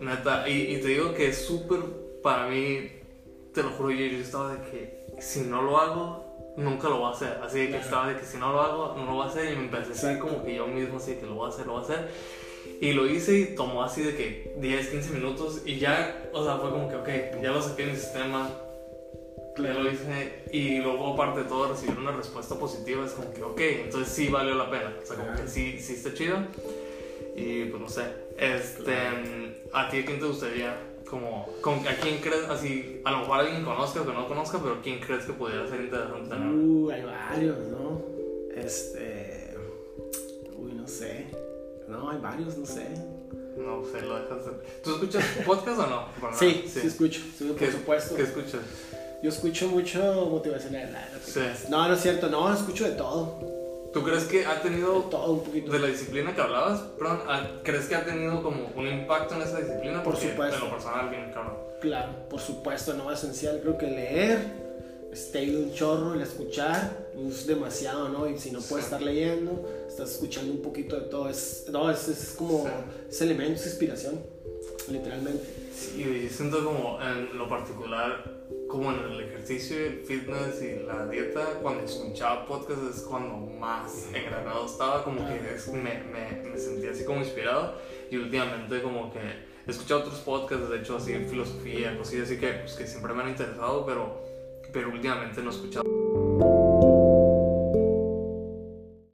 Neta, y, y te digo que es súper para mí, te lo juro, yo, yo estaba de que si no lo hago, nunca lo voy a hacer. Así de que Claro. estaba de que si no lo hago, no lo voy a hacer. Y me empecé a decir Exacto. como que yo mismo, así de que lo voy a hacer, lo voy a hacer. Y lo hice y tomó así de que 10, 15 minutos. Y ya, o sea, fue como que, ok, ya lo saqué de mi sistema, ya lo hice y luego aparte de todo recibir una respuesta positiva es como que ok, entonces sí valió la pena, o sea como que sí, sí está chido y pues no sé, este, a ti a quién te gustaría como, con, a quién crees, así, a lo mejor alguien conozca o que no conozca, pero quién crees que pudiera ser interesante tener? Uh, hay varios, ¿no? Este. Uy, no sé. No, hay varios, no sé. No sé, lo dejas de... ¿Tú escuchas podcast o no? Sí, nada. sí, escucho, sí, por ¿Qué- supuesto. ¿Qué escuchas? Yo escucho mucho motivacional. Sí. No, no es cierto, no, escucho de todo. ¿Tú crees que ha De tenido todo un poquito. De la disciplina que hablabas, perdón, ah, ¿crees que ha tenido como un impacto en esa disciplina? Por Porque supuesto. En lo personal, bien cabrón. Claro, por supuesto, no esencial. Creo que leer, este, un chorro, el escuchar, es demasiado, ¿no? Y si no puedes Sí. estar leyendo, estás escuchando un poquito de todo. Es, no, es, es como, Sí. es elemento, es inspiración, literalmente. Sí, y siento como en lo particular, como en el ejercicio, el fitness y la dieta, cuando escuchaba podcast es cuando más engranado estaba, como que es- me, me, me sentía así como inspirado. Y últimamente como que he escuchado otros podcasts, de hecho así filosofía, cosillas así que, pues, que siempre me han interesado, pero, pero últimamente no he escuchado